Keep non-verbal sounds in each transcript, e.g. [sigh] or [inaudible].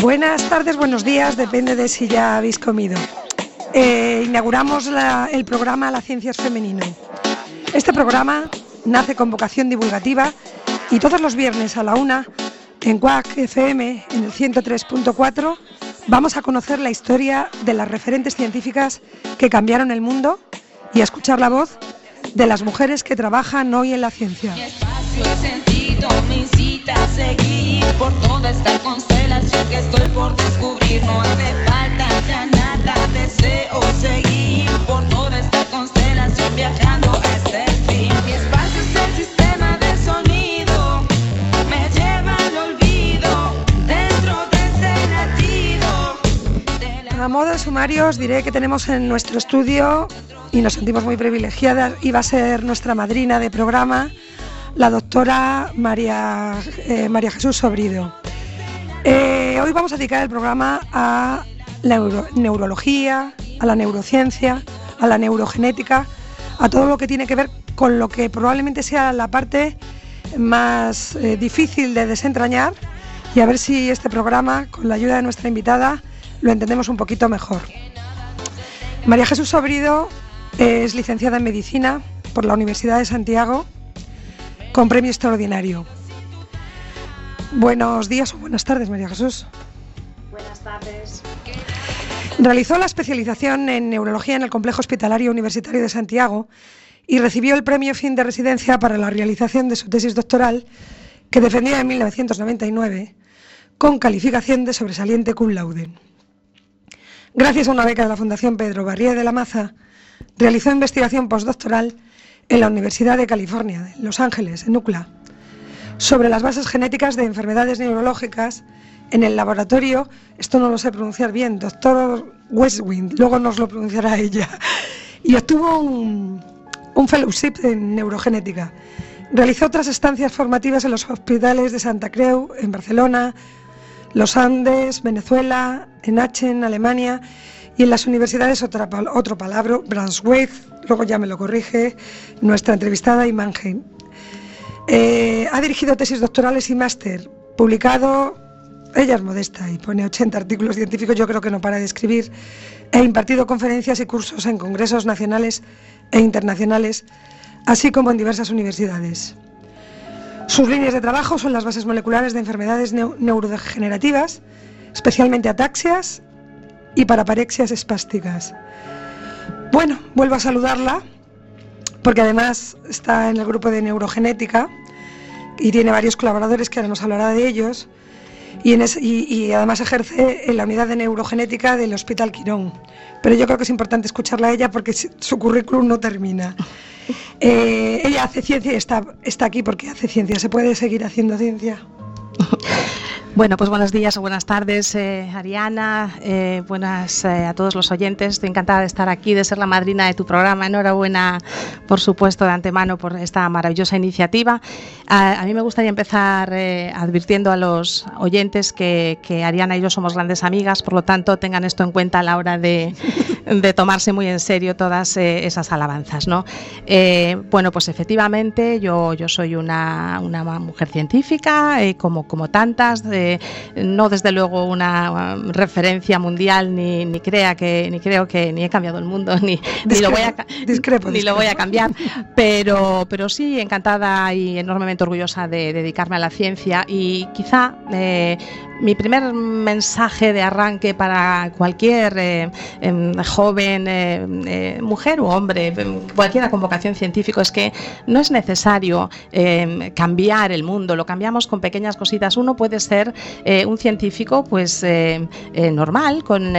Buenas tardes, buenos días, depende de si ya habéis comido. Eh, inauguramos el programa La Ciencia es Femenino. Este programa nace con vocación divulgativa y todos los viernes a la una en CUAC FM en el 103.4 vamos a conocer la historia de las referentes científicas que cambiaron el mundo y a escuchar la voz de las mujeres que trabajan hoy en la ciencia. A modo de sumario os diré que tenemos en nuestro estudio y nos sentimos muy privilegiadas. Iba a ser nuestra madrina de programa, la doctora María, eh, María Jesús Sobrido. Eh, hoy vamos a dedicar el programa a la neurología, a la neurociencia, a la neurogenética, a todo lo que tiene que ver con lo que probablemente sea la parte más eh, difícil de desentrañar y a ver si este programa, con la ayuda de nuestra invitada, lo entendemos un poquito mejor. María Jesús Sobrido es licenciada en Medicina por la Universidad de Santiago con premio extraordinario. Buenos días o buenas tardes, María Jesús. Buenas tardes. Realizó la especialización en neurología en el Complejo Hospitalario Universitario de Santiago y recibió el premio fin de residencia para la realización de su tesis doctoral que defendía en 1999 con calificación de sobresaliente cum laude. Gracias a una beca de la Fundación Pedro Barrié de la Maza, realizó investigación postdoctoral en la Universidad de California, en Los Ángeles, en UCLA, sobre las bases genéticas de enfermedades neurológicas en el laboratorio, esto no lo sé pronunciar bien, doctor Westwind, luego nos lo pronunciará ella, y obtuvo un, un fellowship en neurogenética. Realizó otras estancias formativas en los hospitales de Santa Creu, en Barcelona, Los Andes, Venezuela, en Aachen, Alemania, y en las universidades otra, otro palabra, Braunschweig, luego ya me lo corrige nuestra entrevistada Imangen. Eh, ha dirigido tesis doctorales y máster, publicado, ella es modesta y pone 80 artículos científicos, yo creo que no para de escribir, e impartido conferencias y cursos en congresos nacionales e internacionales, así como en diversas universidades. Sus líneas de trabajo son las bases moleculares de enfermedades neurodegenerativas, especialmente ataxias y paraparexias espásticas. Bueno, vuelvo a saludarla porque además está en el grupo de neurogenética y tiene varios colaboradores que ahora nos hablará de ellos. Y, y, además ejerce en la unidad de neurogenética del Hospital Quirón. Pero yo creo que es importante escucharla a ella porque su currículum no termina. Eh, ella hace ciencia y está, está aquí porque hace ciencia. ¿Se puede seguir haciendo ciencia? [laughs] Bueno, pues buenos días o buenas tardes, eh, Ariana. Eh, buenas a todos los oyentes. Estoy encantada de estar aquí, de ser la madrina de tu programa. Enhorabuena, por supuesto, de antemano por esta maravillosa iniciativa. A, mí me gustaría empezar advirtiendo a los oyentes que, Ariana y yo somos grandes amigas, por lo tanto, tengan esto en cuenta a la hora de, tomarse muy en serio todas esas alabanzas. ¿no? bueno, pues efectivamente, yo, yo soy una, una mujer científica, como, como tantas no desde luego una um, referencia mundial, ni, ni, crea que, ni creo que ni he cambiado el mundo, [laughs] ni, ni lo voy a, ni lo voy a cambiar, pero, pero sí encantada y enormemente orgullosa de dedicarme a la ciencia y quizá eh, mi primer mensaje de arranque para cualquier eh, em, joven, eh, eh, mujer u hombre, em, cualquiera con vocación científica, es que no es necesario em, cambiar el mundo, lo cambiamos con pequeñas cositas. Uno puede ser un científico pues normal, con,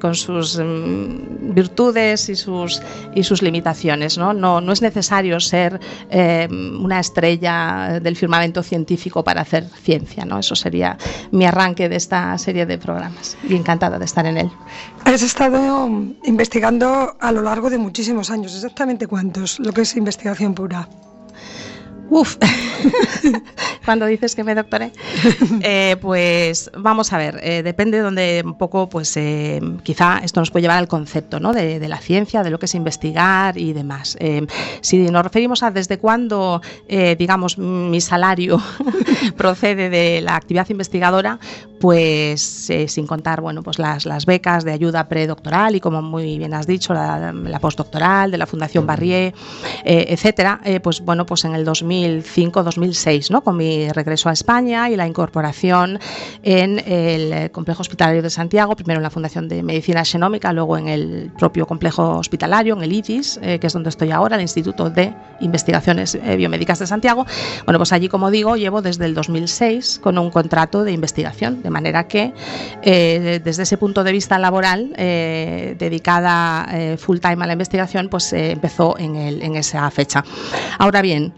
con sus virtudes y sus, y sus limitaciones. ¿no? No, no es necesario ser una estrella del firmamento científico para hacer ciencia. ¿no? Eso sería mi arranque de esta serie de programas y encantada de estar en él. Has estado investigando a lo largo de muchísimos años, exactamente cuántos, lo que es investigación pura. Uf, [laughs] cuando dices que me doctoré. [laughs] Eh, pues vamos a ver, eh, depende de donde un poco, pues eh, quizá esto nos puede llevar al concepto ¿no? de, la ciencia, de lo que es investigar y demás. si nos referimos a desde cuándo, digamos, mi salario [laughs] procede de la actividad investigadora, pues sin contar, bueno, pues las, las becas de ayuda predoctoral y como muy bien has dicho, la, la postdoctoral de la Fundación Barrié, etcétera, pues bueno, pues en el 2005-2006, ¿no? Con mi regreso a España y la incorporación en el Complejo Hospitalario de Santiago, primero en la Fundación de Medicina Genómica, luego en el propio complejo hospitalario, en el ITIS, eh, que es donde estoy ahora, el Instituto de Investigaciones eh, Biomédicas de Santiago. Bueno, pues allí, como digo, llevo desde el 2006 con un contrato de investigación, de manera que eh, desde ese punto de vista laboral, dedicada full time a la investigación, pues empezó en, en esa fecha. Ahora bien,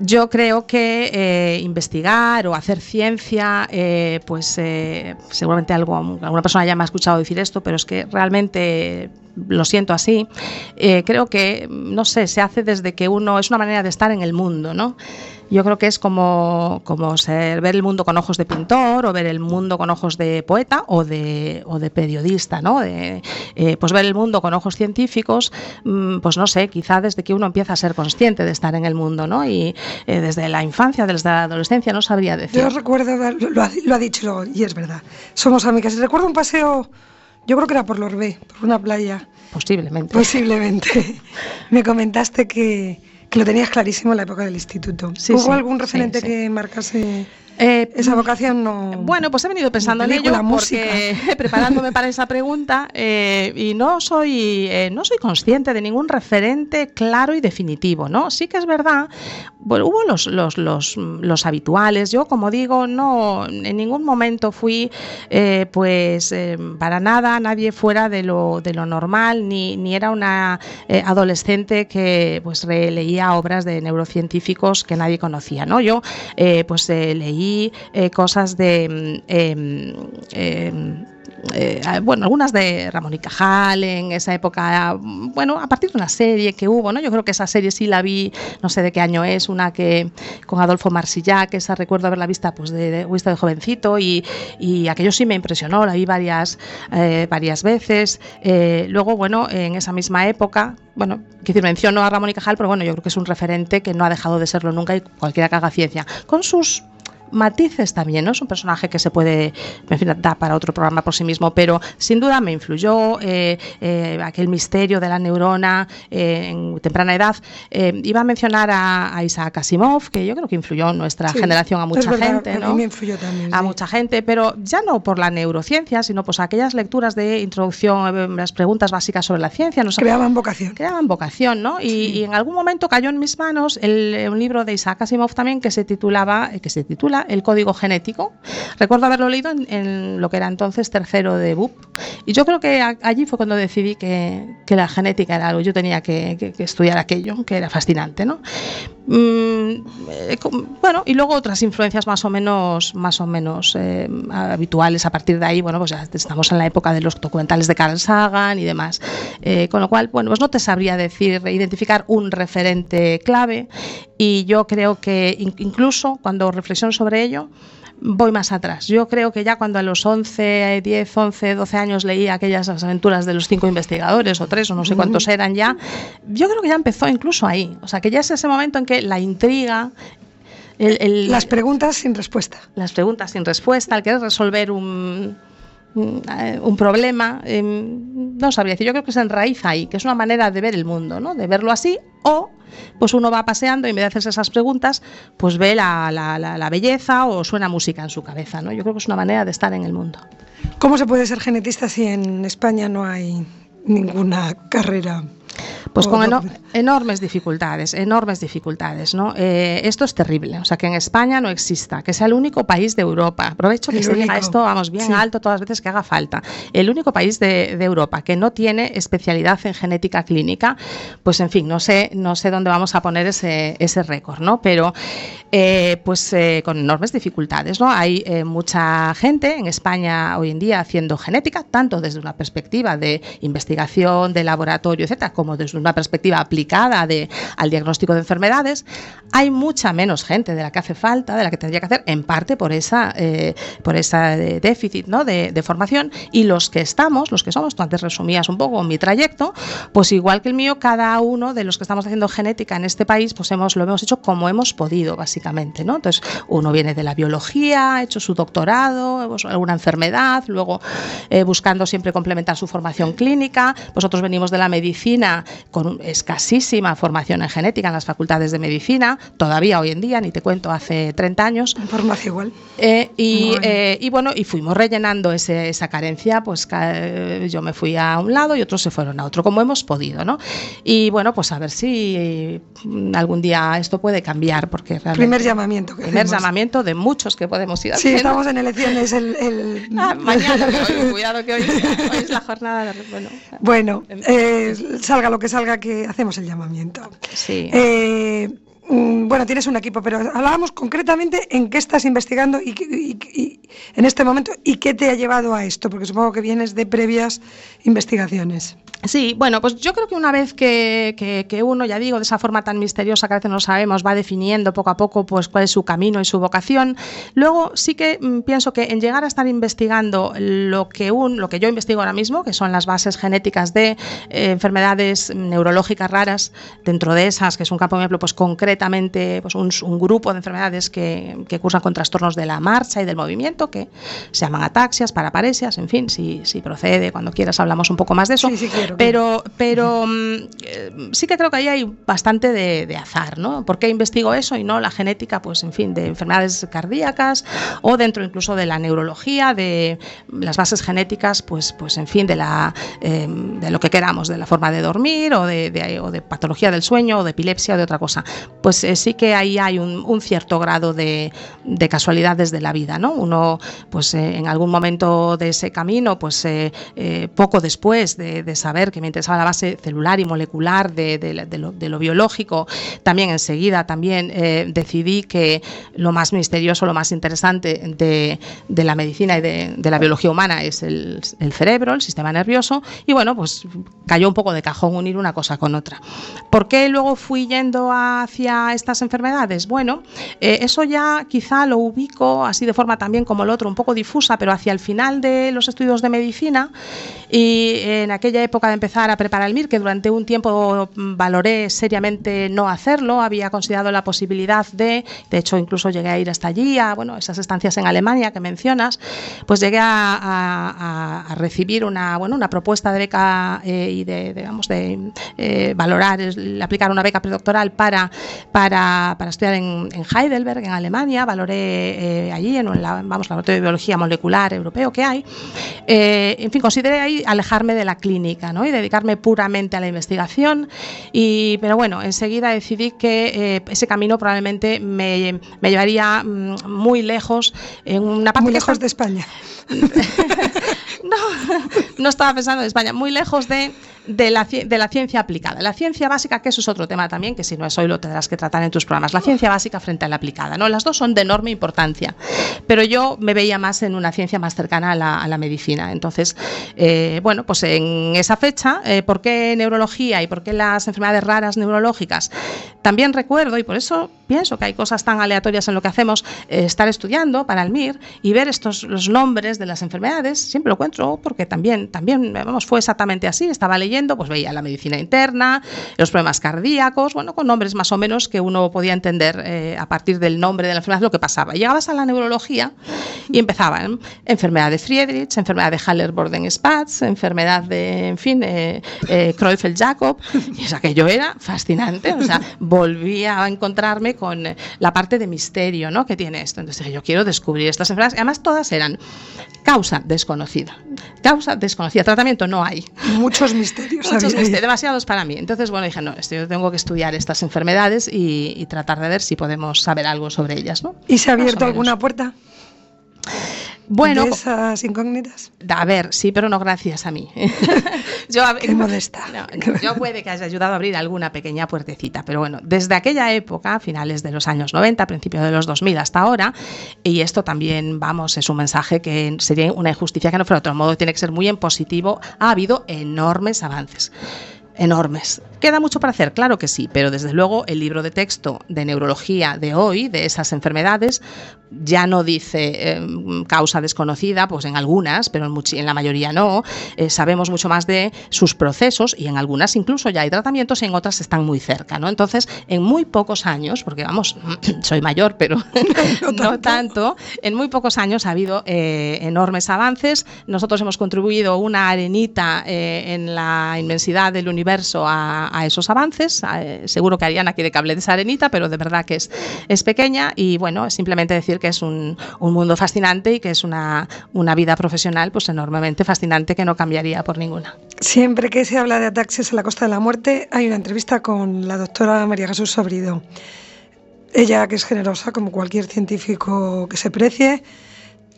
yo creo que eh, investigar o hacer ciencia, eh, pues eh, seguramente algo, alguna persona ya me ha escuchado decir esto, pero es que realmente lo siento así. creo que, no sé, se hace desde que uno es una manera de estar en el mundo, ¿no? yo creo que es como, como ser, ver el mundo con ojos de pintor o ver el mundo con ojos de poeta o de, o de periodista, ¿no? De, eh, pues ver el mundo con ojos científicos, mm, pues no sé, quizá desde que uno empieza a ser consciente de estar en el mundo, ¿no? Y eh, desde la infancia, desde la adolescencia, no sabría decir. Yo recuerdo, lo lo ha dicho y es verdad, somos amigas. Recuerdo un paseo, yo creo que era por Lorbé, por una playa. Posiblemente. Posiblemente. [laughs] Me comentaste que que lo tenías clarísimo en la época del instituto. ¿Hubo algún referente que marcase eh, esa vocación no. Bueno, pues he venido pensando en ello porque [laughs] preparándome para esa pregunta eh, y no soy eh, no soy consciente de ningún referente claro y definitivo, ¿no? Sí que es verdad. Bueno, hubo los, los, los, los habituales. Yo, como digo, no en ningún momento fui, pues para nada nadie fuera de lo de lo normal ni, ni era una adolescente que pues leía obras de neurocientíficos que nadie conocía, ¿no? Yo pues eh, cosas de... Mm, em, em, eh, bueno, algunas de Ramón y Cajal en esa época, bueno, a partir de una serie que hubo, ¿no? Yo creo que esa serie sí la vi, no sé de qué año es, una que con Adolfo Marsillac, esa recuerdo haberla vista pues de, de, de jovencito y, y, aquello sí me impresionó, la vi varias, eh, varias veces. luego, bueno, en esa misma época, bueno, quiero decir, menciono a Ramón y Cajal, pero bueno, yo creo que es un referente que no ha dejado de serlo nunca y cualquiera que haga ciencia, con sus matices también, ¿no? Es un personaje que se puede, en fin, da para otro programa por sí mismo, pero sin duda me influyó eh, eh, aquel misterio de la neurona eh, en temprana edad. iba a mencionar a, Isaac Asimov, que yo creo que influyó en nuestra generación a mucha gente, ¿no? A, mí influyó también, a mucha gente, pero ya no por la neurociencia, sino pues aquellas lecturas de introducción, las preguntas básicas sobre la ciencia. Nos creaban vocación. Creaban vocación, ¿no? Y, en algún momento cayó en mis manos un libro de Isaac Asimov también que se titulaba, que se titula el código genético. Recuerdo haberlo leído en, lo que era entonces tercero de BUP. Y yo creo que allí fue cuando decidí que, la genética era algo, yo tenía que, estudiar aquello, que era fascinante. ¿no? Mm, eh, bueno, y luego otras influencias más o menos, más o menos eh, habituales. A partir de ahí, bueno, pues ya estamos en la época de los documentales de Carl Sagan y demás. Eh, con lo cual, bueno, pues no te sabría decir, identificar un referente clave. Y yo creo que incluso cuando reflexiono sobre ello, voy más atrás. Yo creo que ya cuando a los 11, 10, 11, 12 años leí aquellas aventuras de los cinco investigadores, o tres, o no sé cuántos eran ya, yo creo que ya empezó incluso ahí. O sea, que ya es ese momento en que la intriga las preguntas sin respuesta. Las preguntas sin respuesta, el querer resolver un, un problema, em, no sabría decir, yo creo que se enraiza ahí, que es una manera de ver el mundo, ¿no? de verlo así, o pues uno va paseando y en vez de hacerse esas preguntas, pues ve la, la, la, belleza o suena música en su cabeza. ¿no? Yo creo que es una manera de estar en el mundo. ¿Cómo se puede ser genetista si en España no hay ninguna carrera pues con enormes dificultades, enormes dificultades, ¿no? Eh, esto es terrible, o sea, que en España no exista, que sea el único país de Europa, aprovecho que se diga esto, vamos, bien alto todas las veces que haga falta, el único país de, Europa que no tiene especialidad en genética clínica, pues en fin, no sé, no sé dónde vamos a poner ese, ese récord, ¿no? Pero eh, pues eh, con enormes dificultades, ¿no? Hay mucha gente en España hoy en día haciendo genética, tanto desde una perspectiva de investigación, de laboratorio, etcétera, como desde pues una perspectiva aplicada de, al diagnóstico de enfermedades, hay mucha menos gente de la que hace falta, de la que tendría que hacer, en parte por esa, eh, por ese déficit ¿no? de, formación. Y los que estamos, los que somos, tú antes resumías un poco mi trayecto, pues igual que el mío, cada uno de los que estamos haciendo genética en este país, pues hemos, lo hemos hecho como hemos podido, básicamente. ¿no? Entonces, uno viene de la biología, ha hecho su doctorado, pues, alguna enfermedad, luego eh, buscando siempre complementar su formación clínica. Vosotros venimos de la medicina con escasísima formación en genética en las facultades de medicina todavía hoy en día, ni te cuento hace 30 años. Farmacia igual. Eh, eh, y, bueno, y fuimos rellenando esa carencia, pues yo me fui a un lado y otros se fueron a otro, como hemos podido, ¿no? Y bueno, pues a ver si mm, algún día esto puede cambiar, porque realmente... Primer llamamiento. Que primer llamamiento de muchos que podemos ir haciendo. Sí, estamos en elecciones el... [laughs] Ah, mañana, cuidado que hoy, es la jornada de... Bueno, bueno eh, salga lo que salga, que hacemos el llamamiento. Sí. Mm, bueno, tienes un equipo, pero hablábamos concretamente en qué estás investigando y, en este momento y qué te ha llevado a esto, porque supongo que vienes de previas investigaciones. Sí, bueno, pues yo creo que una vez que, uno, ya digo, de esa forma tan misteriosa que a veces no sabemos, va definiendo poco a poco pues cuál es su camino y su vocación, luego sí que mm, pienso que en llegar a estar investigando lo que, un, lo que yo investigo ahora mismo, que son las bases genéticas de eh, enfermedades neurológicas raras, dentro de esas, que es un campo, por ejemplo, pues concretamente pues un, grupo de enfermedades que, cursan con trastornos de la marcha y del movimiento, que se llaman ataxias, paraparesias, en fin, si, si procede, cuando quieras hablamos un poco más de eso. Sí, sí, pero, pero mm, eh, sí que creo que ahí hay bastante de, azar, ¿no? ¿Por qué investigo eso y no la genética, pues en fin, de enfermedades cardíacas o dentro incluso de la neurología, de las bases genéticas, pues, pues en fin, de, la, em, de lo que queramos, de la forma de dormir o de, de patología del sueño o de epilepsia o de otra cosa? Pues eh, sí que ahí hay un, cierto grado de, casualidades de la vida, ¿no? Uno, pues eh, en algún momento de ese camino, pues poco después de saber que me interesaba la base celular y molecular de, lo, biológico, también enseguida también eh, decidí que lo más misterioso, lo más interesante de, la medicina y de, la biología humana es el, cerebro, el sistema nervioso, y bueno, pues cayó un poco de cajón unir una cosa con otra. ¿Por qué luego fui yendo hacia estas enfermedades? Bueno, eh, eso ya quizá lo ubico así de forma también como el otro, un poco difusa, pero hacia el final de los estudios de medicina y en aquella época de empezar a preparar el MIR, que durante un tiempo valoré seriamente no hacerlo, había considerado la posibilidad de, de hecho incluso llegué a ir hasta allí, a bueno, esas estancias en Alemania que mencionas, pues llegué a, recibir una, bueno, una propuesta de beca eh, y de, digamos, de eh, valorar, aplicar una beca predoctoral para, para, para estudiar en, Heidelberg, en Alemania, valoré eh, allí, en la, vamos, laboratorio de biología molecular europeo que hay, en fin, consideré ahí alejarme de la clínica, y dedicarme puramente a la investigación. Y, pero bueno, enseguida decidí que eh, ese camino probablemente me, llevaría mm, muy lejos en una parte... Muy lejos de España. [laughs] no, no estaba pensando en España, muy lejos de de la, ciencia aplicada. La ciencia básica, que eso es otro tema también, que si no es hoy lo tendrás que tratar en tus programas. La ciencia básica frente a la aplicada. ¿no? Las dos son de enorme importancia, pero yo me veía más en una ciencia más cercana a la, a la medicina. Entonces, eh, bueno, pues en esa fecha, eh, ¿por qué neurología y por qué las enfermedades raras neurológicas? También recuerdo, y por eso pienso que hay cosas tan aleatorias en lo que hacemos, eh, estar estudiando para el MIR y ver estos los nombres de las enfermedades. Siempre lo encuentro porque también, también vamos, fue exactamente así. Estaba leyendo pues veía la medicina interna, los problemas cardíacos, bueno, con nombres más o menos que uno podía entender eh, a partir del nombre de la enfermedad lo que pasaba. Llegabas a la neurología y empezaban enfermedad de Friedrich, enfermedad de Haller-Borden-Spatz, enfermedad de, en fin, eh, eh jacob y es aquello era fascinante, o sea, volvía a encontrarme con la parte de misterio, ¿no? que tiene esto. Entonces yo quiero descubrir estas enfermedades, además todas eran causa desconocida, causa desconocida, tratamiento no hay. Muchos misterios [laughs] demasiados para mí. Entonces, bueno, dije, no, esto, yo tengo que estudiar estas enfermedades y, tratar de ver si podemos saber algo sobre ellas. ¿no? ¿Y se ha abierto alguna puerta? Bueno, de esas incógnitas. A ver, sí, pero no gracias a mí. [laughs] yo, Qué modesta. yo puede que haya ayudado a abrir alguna pequeña puertecita, pero bueno, desde aquella época, finales de los años 90, principios de los 2000 hasta ahora, y esto también, vamos, es un mensaje que sería una injusticia que no fuera de otro modo, tiene que ser muy en positivo, ha habido enormes avances enormes. ¿Queda mucho para hacer? Claro que sí, pero desde luego el libro de texto de neurología de hoy, de esas enfermedades, ya no dice em, causa desconocida, pues en algunas, pero en, la mayoría no. Eh, sabemos mucho más de sus procesos y en algunas incluso ya hay tratamientos y en otras están muy cerca. ¿no? Entonces, en muy pocos años, porque vamos, [clears throat] soy mayor, pero [laughs] no, tanto. en muy pocos años ha habido eh, enormes avances. Nosotros hemos contribuido una arenita eh, en la inmensidad del universo a, esos avances. seguro que Ariana quiere que hable de esa arenita, pero de verdad que es, es pequeña y bueno, simplemente decir que es un, mundo fascinante y que es una, vida profesional pues enormemente fascinante que no cambiaría por ninguna. Siempre que se habla de ataques a la costa de la muerte hay una entrevista con la doctora María Jesús Sobrido. Ella, que es generosa como cualquier científico que se precie,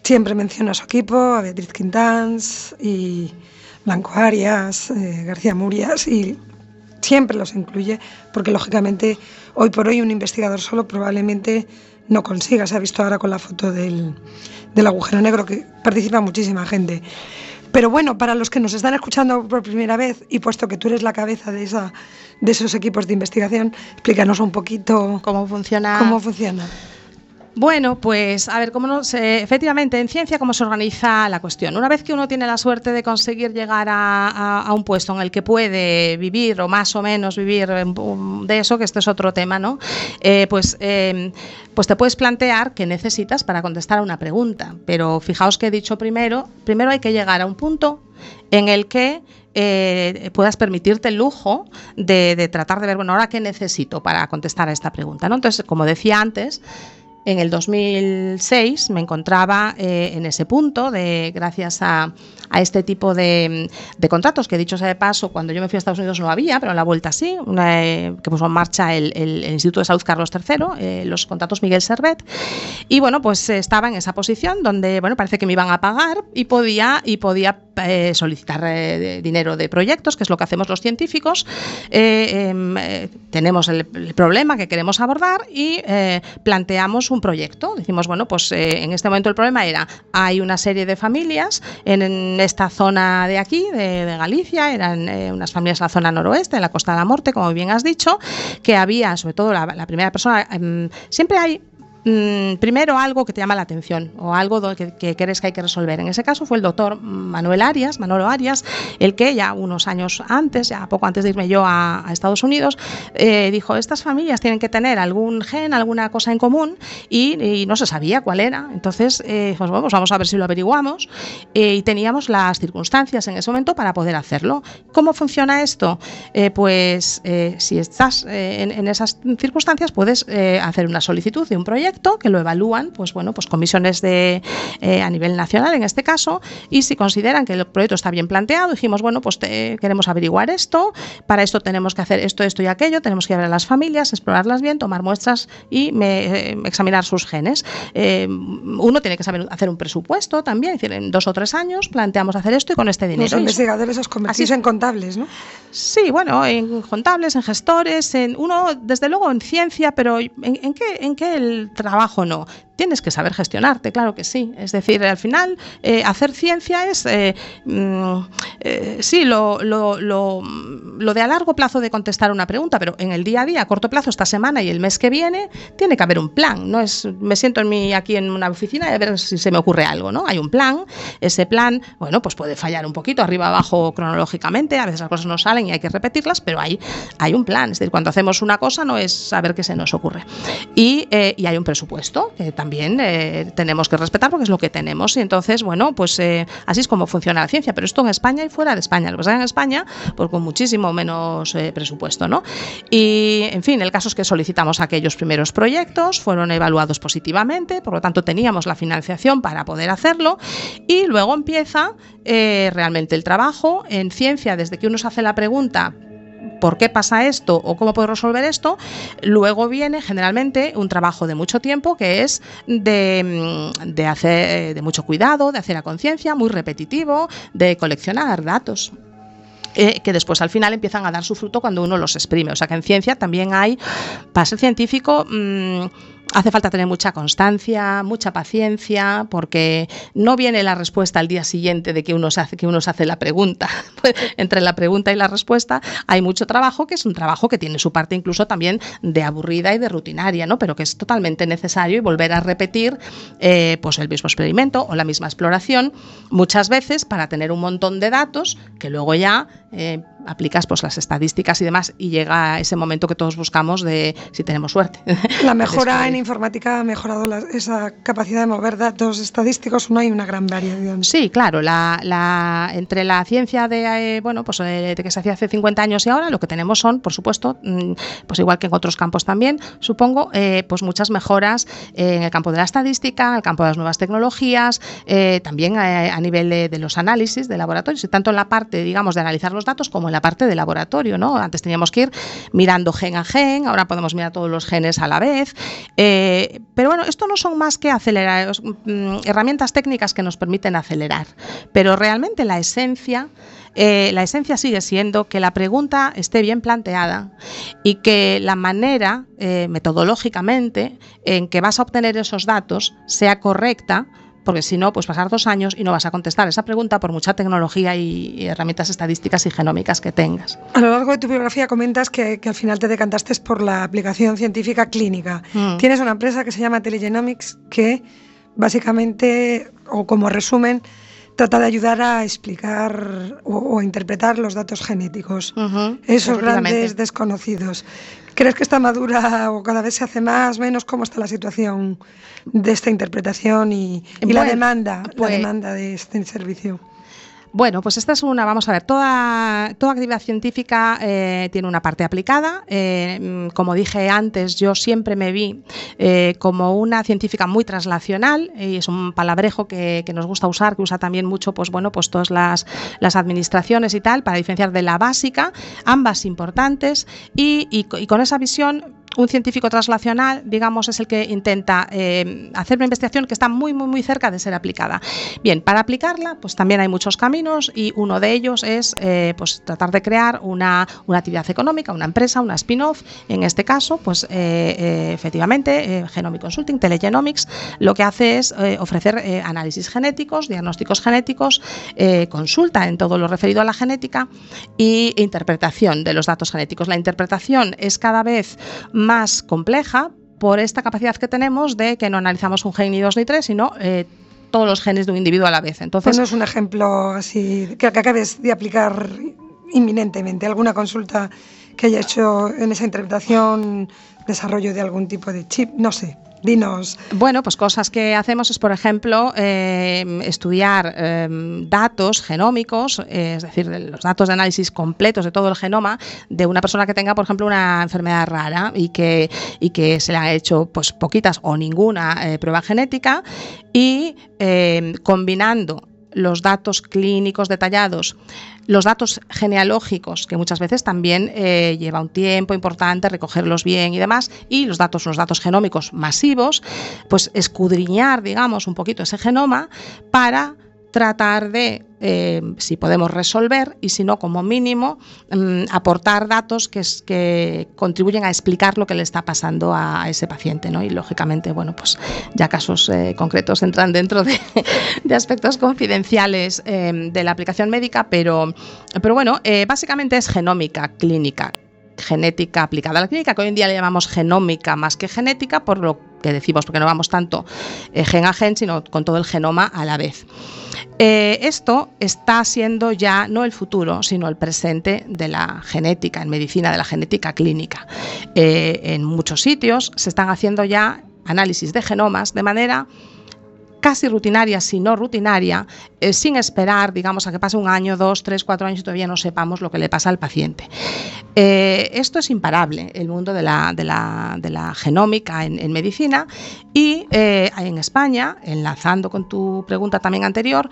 siempre menciona a su equipo, a Beatriz Quintans y Blanco Arias, eh, García Murias y siempre los incluye porque lógicamente hoy por hoy un investigador solo probablemente no consiga. Se ha visto ahora con la foto del, agujero negro que participa muchísima gente. Pero bueno, para los que nos están escuchando por primera vez y puesto que tú eres la cabeza de, esa, de esos equipos de investigación, explícanos un poquito cómo funciona. Cómo funciona. Bueno, pues a ver, cómo no efectivamente en ciencia cómo se organiza la cuestión. Una vez que uno tiene la suerte de conseguir llegar a, un puesto en el que puede vivir o más o menos vivir de eso, que este es otro tema, ¿no? Eh, pues, em, pues te puedes plantear qué necesitas para contestar a una pregunta. Pero fijaos que he dicho primero, primero hay que llegar a un punto en el que eh, puedas permitirte el lujo de, tratar de ver, bueno, ahora qué necesito para contestar a esta pregunta. ¿no? Entonces, como decía antes, en el 2006 me encontraba eh, en ese punto de, gracias a, este tipo de, contratos, que dicho sea de paso, cuando yo me fui a Estados Unidos no había, pero en la vuelta sí, eh, que puso en marcha el, Instituto de Salud Carlos III, eh, los contratos Miguel Servet, y bueno, pues estaba en esa posición donde, bueno, parece que me iban a pagar y podía, y podía solicitar dinero de proyectos, que es lo que hacemos los científicos. Em, tenemos el, problema que queremos abordar y planteamos un proyecto. Decimos, bueno, pues eh, en este momento el problema era, hay una serie de familias en, esta zona de aquí, de, Galicia, eran eh, unas familias en la zona noroeste, en la Costa de la Morte, como bien has dicho, que había, sobre todo la, la primera persona, em, siempre hay Mm, primero algo que te llama la atención o algo que, crees que hay que resolver. En ese caso fue el doctor Manuel Arias, Manolo Arias, el que ya unos años antes, ya poco antes de irme yo a, Estados Unidos, eh, dijo, estas familias tienen que tener algún gen, alguna cosa en común y, no se sabía cuál era. Entonces, eh, pues vamos a ver si lo averiguamos eh, y teníamos las circunstancias en ese momento para poder hacerlo. ¿Cómo funciona esto? pues si estás en, en, esas circunstancias puedes hacer una solicitud de un proyecto que lo evalúan, pues bueno, pues comisiones de, eh, a nivel nacional en este caso, y si consideran que el proyecto está bien planteado, dijimos, bueno, pues queremos averiguar esto, para esto tenemos que hacer esto, esto y aquello, tenemos que ir a las familias, explorarlas bien, tomar muestras y eh, examinar sus genes. Eh, uno tiene que saber hacer un presupuesto también, es decir, en dos o tres años planteamos hacer esto y con este dinero. Los investigadores os convertís en contables, ¿no? Sí, bueno, en contables, en gestores, en uno, desde luego en ciencia, pero ¿en, en qué, en qué el trabajo no. Tienes que saber gestionarte, claro que sí. Es decir, al final, eh, hacer ciencia es, eh, mm, eh, sí, lo, lo, lo, lo, de a largo plazo de contestar una pregunta, pero en el día a día, a corto plazo, esta semana y el mes que viene, tiene que haber un plan. No es, me siento en mi, aquí en una oficina y a ver si se me ocurre algo, ¿no? Hay un plan, ese plan, bueno, pues puede fallar un poquito, arriba, abajo, cronológicamente, a veces las cosas no salen y hay que repetirlas, pero hay, hay un plan. Es decir, cuando hacemos una cosa no es saber qué se nos ocurre. Y, y hay un presupuesto que también también eh, tenemos que respetar porque es lo que tenemos. Y entonces, bueno, pues eh, así es como funciona la ciencia, pero esto en España y fuera de España. Lo que pasa en España, pues con muchísimo menos eh, presupuesto, ¿no? Y, en fin, el caso es que solicitamos aquellos primeros proyectos, fueron evaluados positivamente, por lo tanto teníamos la financiación para poder hacerlo y luego empieza realmente el trabajo en ciencia, desde que uno se hace la pregunta por qué pasa esto o cómo puedo resolver esto, luego viene generalmente un trabajo de mucho tiempo que es de, mm, hacer eh, de mucho cuidado, de hacer a conciencia, muy repetitivo, de coleccionar datos. Eh, que después al final empiezan a dar su fruto cuando uno los exprime. O sea que en ciencia también hay, para ser científico, mm, hace falta tener mucha constancia, mucha paciencia, porque no viene la respuesta al día siguiente de que uno se hace, que uno hace la pregunta. [laughs] Entre la pregunta y la respuesta hay mucho trabajo, que es un trabajo que tiene su parte incluso también de aburrida y de rutinaria, ¿no? pero que es totalmente necesario y volver a repetir eh, pues el mismo experimento o la misma exploración muchas veces para tener un montón de datos que luego ya eh, aplicas pues las estadísticas y demás y llega ese momento que todos buscamos de si tenemos suerte. [laughs] La mejora en informática ha mejorado esa capacidad de mover datos estadísticos, no hay una gran variación. Sí, claro, la, entre la ciencia de, eh, bueno, pues, eh, de que se hacía hace 50 años y ahora, lo que tenemos son, por supuesto, mm, pues igual que en otros campos también, supongo, eh, pues muchas mejoras en el campo de la estadística, en el campo de las nuevas tecnologías, también a, nivel de, de, los análisis de laboratorios, y tanto en la parte, digamos, de analizar los datos como en la parte de laboratorio, ¿no? Antes teníamos que ir mirando gen a gen, ahora podemos mirar todos los genes a la vez. Eh, pero bueno, esto no son más que acelerar, mm, herramientas técnicas que nos permiten acelerar. Pero realmente la esencia eh, la esencia sigue siendo que la pregunta esté bien planteada y que la manera, eh, metodológicamente, en que vas a obtener esos datos sea correcta porque si no, pues pasar dos años y no vas a contestar esa pregunta por mucha tecnología y, herramientas estadísticas y genómicas que tengas. A lo largo de tu biografía comentas que, al final te decantaste por la aplicación científica clínica. Mm. Tienes una empresa que se llama Telegenomics que básicamente, o como resumen, trata de ayudar a explicar o, interpretar los datos genéticos, esos grandes desconocidos. ¿Crees que está madura o cada vez se hace más, menos? ¿Cómo está la situación de esta interpretación y, la demanda, la pues demanda de este servicio? Bueno, pues esta es una, vamos a ver, toda, toda actividad científica eh, tiene una parte aplicada. Eh, mm, como dije antes, yo siempre me vi eh, como una científica muy translacional y es un palabrejo que, nos gusta usar, que usa también mucho, pues bueno, pues todas las, administraciones y tal, para diferenciar de la básica, ambas importantes y, y con esa visión un científico translacional, digamos, es el que intenta eh, hacer una investigación que está muy, muy, muy cerca de ser aplicada. Bien, para aplicarla, pues también hay muchos caminos y uno de ellos es eh, pues, tratar de crear una, actividad económica, una empresa, una spin-off. En este caso, pues eh, efectivamente, Genomic Consulting, Telegenomics, lo que hace es ofrecer análisis genéticos, diagnósticos genéticos, consulta en todo lo referido a la genética e interpretación de los datos genéticos. La interpretación es cada vez más más compleja por esta capacidad que tenemos de que no analizamos un gen ni dos ni tres, sino eh, todos los genes de un individuo a la vez. Entonces, no es un ejemplo así que acabes de aplicar inminentemente, alguna consulta que haya hecho en esa interpretación, desarrollo de algún tipo de chip, no sé. Bueno, pues cosas que hacemos es, por ejemplo, eh, estudiar eh, datos genómicos, eh, es decir, los datos de análisis completos de todo el genoma de una persona que tenga, por ejemplo, una enfermedad rara y que, y que se le ha hecho pues, poquitas o ninguna prueba genética y combinando los datos clínicos detallados, los datos genealógicos, que muchas veces también eh, lleva un tiempo importante recogerlos bien y demás, y los datos, los datos genómicos masivos, pues escudriñar, digamos, un poquito ese genoma para tratar de, eh, si podemos resolver y si no, como mínimo, mm, aportar datos que, contribuyen a explicar lo que le está pasando a, ese paciente. ¿no? Y lógicamente, bueno, pues ya casos eh, concretos entran dentro de, aspectos confidenciales eh, de la aplicación médica, pero, pero bueno, básicamente es genómica clínica genética aplicada a la clínica, que hoy en día le llamamos genómica más que genética, por lo que decimos, porque no vamos tanto eh, gen a gen, sino con todo el genoma a la vez. Eh, esto está siendo ya no el futuro, sino el presente de la genética, en medicina, de la genética clínica. Eh, en muchos sitios se están haciendo ya análisis de genomas de manera casi rutinaria, si no rutinaria, eh, sin esperar, digamos, a que pase un año, dos, tres, cuatro años y todavía no sepamos lo que le pasa al paciente. Eh, esto es imparable, el mundo de la, genómica en, medicina y eh, en España, enlazando con tu pregunta también anterior,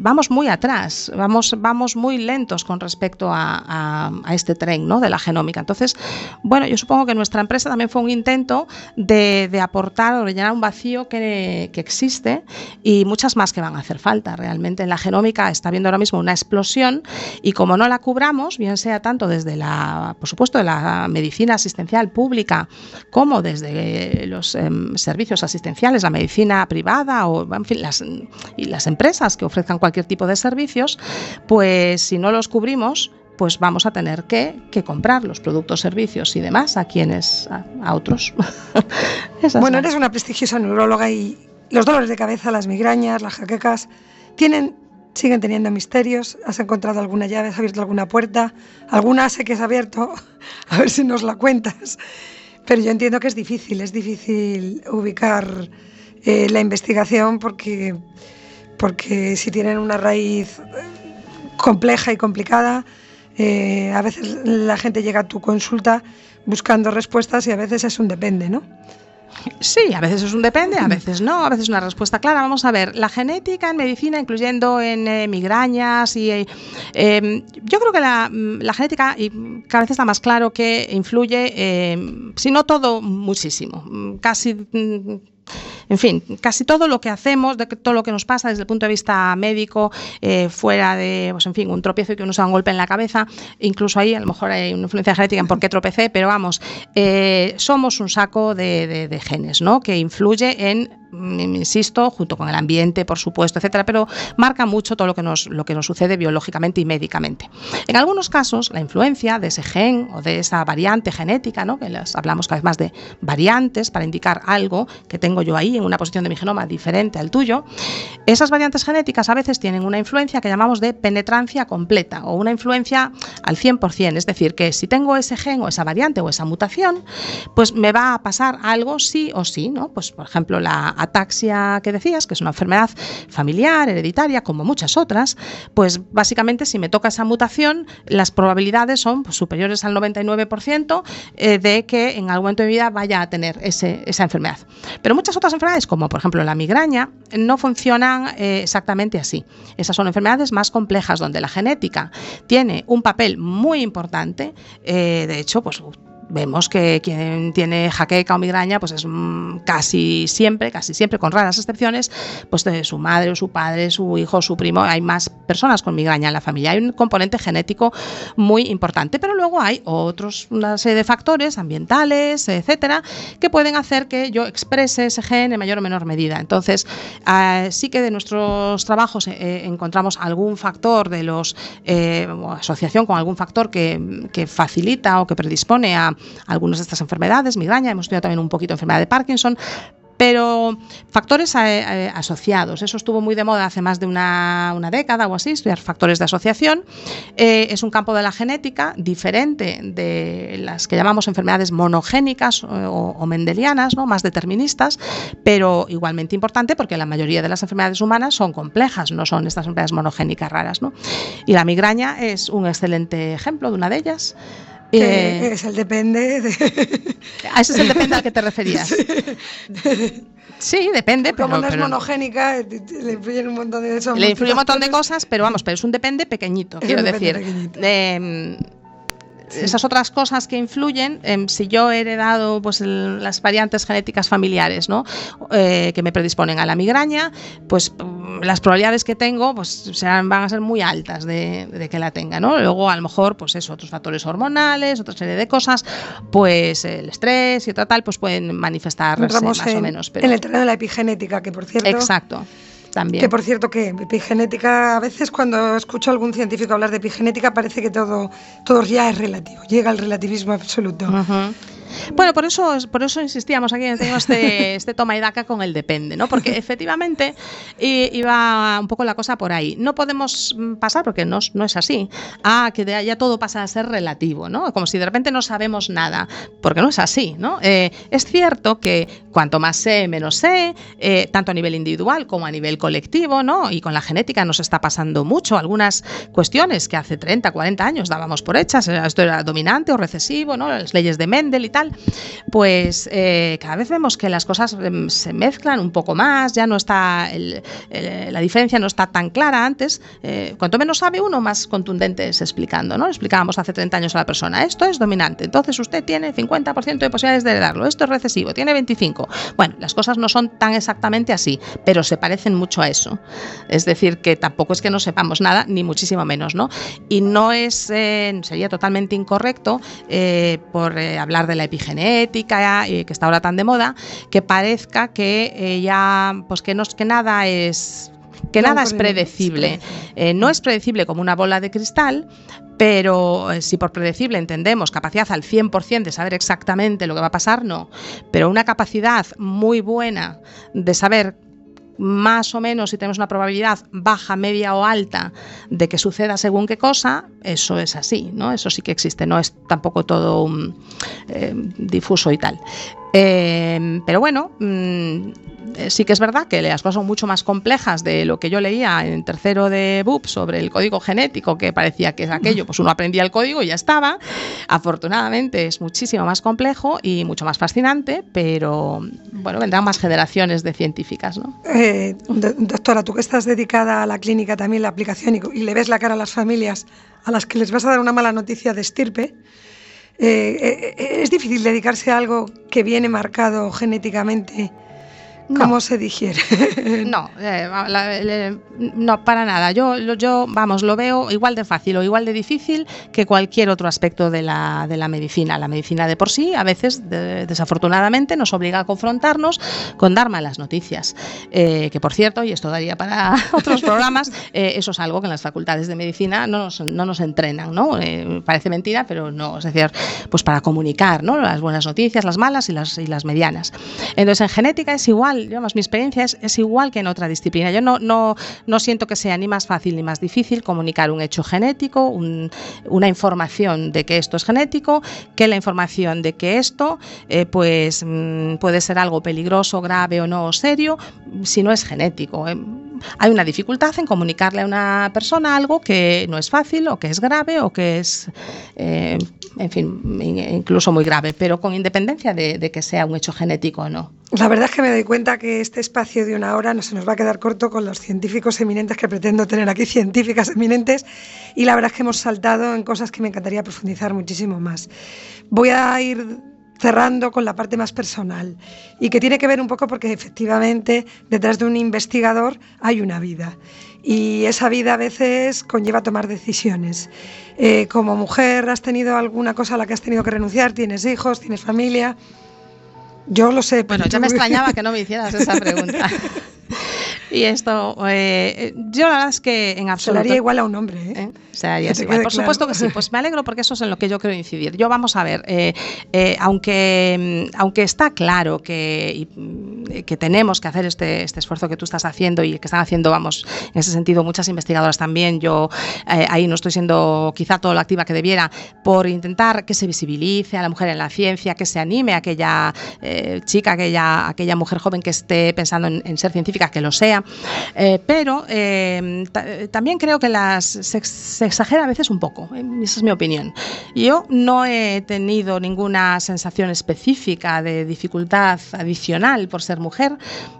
vamos muy atrás, vamos, muy lentos con respecto a, este tren ¿no? de la genómica. Entonces, bueno, yo supongo que nuestra empresa también fue un intento de, aportar o de llenar un vacío que, que existe y muchas más que van a hacer falta. Realmente en la genómica está habiendo ahora mismo una explosión y como no la cubramos, bien sea tanto desde la, por supuesto, de la medicina asistencial pública como desde los em, servicios asistenciales, la medicina privada o en fin, las, y las empresas que ofrezcan cualquier tipo de servicios, pues si no los cubrimos, pues vamos a tener que, comprar los productos, servicios y demás a quienes, a, otros. [laughs] bueno, eres una prestigiosa neuróloga y los dolores de cabeza, las migrañas, las jaquecas, tienen, siguen teniendo misterios. ¿Has encontrado alguna llave? ¿Has abierto alguna puerta? ¿Alguna sé que has abierto? [laughs] A ver si nos la cuentas. Pero yo entiendo que es difícil, es difícil ubicar eh, la investigación porque, porque si tienen una raíz compleja y complicada, eh, a veces la gente llega a tu consulta buscando respuestas y a veces es un depende, ¿no? Sí, a veces es un depende, a veces no, a veces es una respuesta clara. Vamos a ver, la genética en medicina, incluyendo en eh, migrañas y eh, em, yo creo que la, mm, la, genética y cada vez está más claro que influye, em, si no todo, muchísimo, mm, casi mm, en fin, casi todo lo que hacemos, de todo lo que nos pasa desde el punto de vista médico, eh, fuera de, pues en fin, un tropiezo que uno se da un golpe en la cabeza, incluso ahí a lo mejor hay una influencia genética en por qué tropecé, pero vamos, eh, somos un saco de, de genes, ¿no? Que influye en insisto, junto con el ambiente, por supuesto, etcétera, pero marca mucho todo lo que nos, lo que nos sucede biológicamente y médicamente. En algunos casos, la influencia de ese gen o de esa variante genética, ¿no? que les hablamos cada vez más de variantes para indicar algo que tengo yo ahí en una posición de mi genoma diferente al tuyo, esas variantes genéticas a veces tienen una influencia que llamamos de penetrancia completa o una influencia al 100%, es decir, que si tengo ese gen o esa variante o esa mutación, pues me va a pasar algo sí o sí, ¿no? Pues por ejemplo la ataxia que decías, que es una enfermedad familiar, hereditaria, como muchas otras, pues básicamente si me toca esa mutación, las probabilidades son pues, superiores al 99% eh, de que en algún momento de mi vida vaya a tener esa enfermedad. Pero muchas otras enfermedades, como por ejemplo la migraña, no funcionan eh, exactamente así. Esas son enfermedades más complejas donde la genética tiene un papel muy importante. Eh, de hecho, pues vemos que quien tiene jaqueca o migraña, pues es mm, casi siempre, casi siempre, con raras excepciones, pues su madre o su padre, su hijo, su primo, hay más personas con migraña en la familia. Hay un componente genético muy importante, pero luego hay otros, una serie de factores ambientales, etcétera, que pueden hacer que yo exprese ese gen en mayor o menor medida. Entonces, ah, sí que de nuestros trabajos eh, eh, encontramos algún factor de los, eh, asociación con algún factor que, que facilita o que predispone a algunas de estas enfermedades, migraña, hemos estudiado también un poquito enfermedad de Parkinson, pero factores eh, eh, asociados. Eso estuvo muy de moda hace más de una, década o así, estudiar factores de asociación. Eh, es un campo de la genética diferente de las que llamamos enfermedades monogénicas o, mendelianas, ¿no? más deterministas, pero igualmente importante porque la mayoría de las enfermedades humanas son complejas, no son estas enfermedades monogénicas raras. Y la migraña es un excelente ejemplo de una de ellas. Eh, es el depende de... ¿A ese es el depende al que te referías? [laughs] Sí, depende. Como no es monogénica, le influyen un montón de Le influye un montón de cosas, pero vamos, pero es un depende pequeñito, quiero decir. Em, esas otras cosas que influyen, em, si yo he heredado pues, las variantes genéticas familiares ¿no? Eh, que me predisponen a la migraña, pues mm, las probabilidades que tengo pues, serán, van a ser muy altas de, que la tenga. ¿no? Luego, a lo mejor, pues eso, otros factores hormonales, otra serie de cosas, pues el estrés y otra tal, pues pueden manifestarse más o menos. Pero... En el terreno de la epigenética, que por cierto. Exacto. Que por cierto, que epigenética, a veces cuando escucho a algún científico hablar de epigenética parece que todo, todo ya es relativo, llega al relativismo absoluto. Bueno, por eso, por eso insistíamos aquí, tenemos este, [laughs] este toma y daca con el depende, ¿no? Porque efectivamente iba un poco la cosa por ahí. No podemos pasar, porque no, no es así, a que ya todo pasa a ser relativo, ¿no? Como si de repente no sabemos nada, porque no es así, ¿no? Eh, es cierto que cuanto más sé, menos sé, eh, tanto a nivel individual como a nivel colectivo, ¿no? Y con la genética nos está pasando mucho. Algunas cuestiones que hace 30, 40 años dábamos por hechas, esto era dominante o recesivo, ¿no? Las leyes de Mendel y tal pues eh, cada vez vemos que las cosas em, se mezclan un poco más, ya no está, la diferencia no está tan clara antes. Eh, cuanto menos sabe uno, más contundente es explicando, ¿no? Explicábamos hace 30 años a la persona, esto es dominante, entonces usted tiene 50% de posibilidades de heredarlo, esto es recesivo, tiene 25. Bueno, las cosas no son tan exactamente así, pero se parecen mucho a eso. Es decir, que tampoco es que no sepamos nada, ni muchísimo menos, ¿no? Y no es, eh, sería totalmente incorrecto eh, por eh, hablar de la epigenética, que está ahora tan de moda, que parezca que ya, pues que, no, que nada es que nada es predecible. no es predecible como una bola de cristal, pero si por predecible entendemos capacidad al 100% de saber exactamente lo que va a pasar, no. Pero una capacidad muy buena de saber más o menos si tenemos una probabilidad baja, media o alta de que suceda según qué cosa, eso es así, ¿no? Eso sí que existe, no es tampoco todo eh, difuso y tal. Eh, pero bueno, mm, eh, sí que es verdad que las cosas son mucho más complejas de lo que yo leía en tercero de BUP sobre el código genético, que parecía que es aquello, pues uno aprendía el código y ya estaba. Afortunadamente es muchísimo más complejo y mucho más fascinante, pero bueno, vendrán más generaciones de científicas. ¿no? Eh, doctora, tú que estás dedicada a la clínica también, la aplicación, y, le ves la cara a las familias a las que les vas a dar una mala noticia de estirpe, eh, es difícil dedicarse a algo que viene marcado genéticamente ¿Cómo se digiere? [laughs] no, eh, no, para nada. Yo, yo, vamos, lo veo igual de fácil o igual de difícil que cualquier otro aspecto de la, de la medicina. La medicina de por sí, a veces, desafortunadamente, nos obliga a confrontarnos con dar malas noticias. Eh, que, por cierto, y esto daría para [laughs] otros programas, eh, eso es algo que en las facultades de medicina no nos, no nos entrenan, ¿no? parece mentira, pero no. Es decir, pues para comunicar, ¿no? Las buenas noticias, las malas y las, y las medianas. Entonces, en genética es igual mi experiencia es, igual que en otra disciplina. Yo no, no, no, siento que sea ni más fácil ni más difícil comunicar un hecho genético, una información de que esto es genético, que la información de que esto eh, pues, mm, puede ser algo peligroso, grave o no o serio, si no es genético. Eh, hay una dificultad en comunicarle a una persona algo que no es fácil o que es grave o que es, eh, en fin, incluso muy grave, pero con independencia de, de que sea un hecho genético o no. La verdad es que me doy cuenta que este espacio de una hora no se nos va a quedar corto con los científicos eminentes que pretendo tener aquí, [laughs] científicas eminentes, y la verdad es que hemos saltado en cosas que me encantaría profundizar muchísimo más. Voy a ir cerrando con la parte más personal y que tiene que ver un poco porque efectivamente detrás de un investigador hay una vida y esa vida a veces conlleva tomar decisiones. Eh, como mujer has tenido alguna cosa a la que has tenido que renunciar, tienes hijos, tienes familia. Yo lo sé. Bueno, ya me [laughs] extrañaba que no me hicieras esa pregunta. [laughs] Y esto, eh, yo la verdad es que en absoluto. Se igual a un hombre, ¿eh? ¿Eh? Se igual. Por supuesto que sí. Pues me alegro porque eso es en lo que yo quiero incidir. Yo vamos a ver, aunque, aunque está claro que, que tenemos que hacer este, este esfuerzo que tú estás haciendo y que están haciendo, vamos, en ese sentido, muchas investigadoras también. Yo ahí no estoy siendo quizá todo lo activa que debiera por intentar que se visibilice a la mujer en la ciencia, que se anime a aquella chica, aquella, aquella mujer joven que esté pensando en ser científica, que lo sea eh, pero eh, también creo que las, se, exagera a veces un poco, eh, esa es mi opinión. Yo no he tenido ninguna sensación específica de dificultad adicional por ser mujer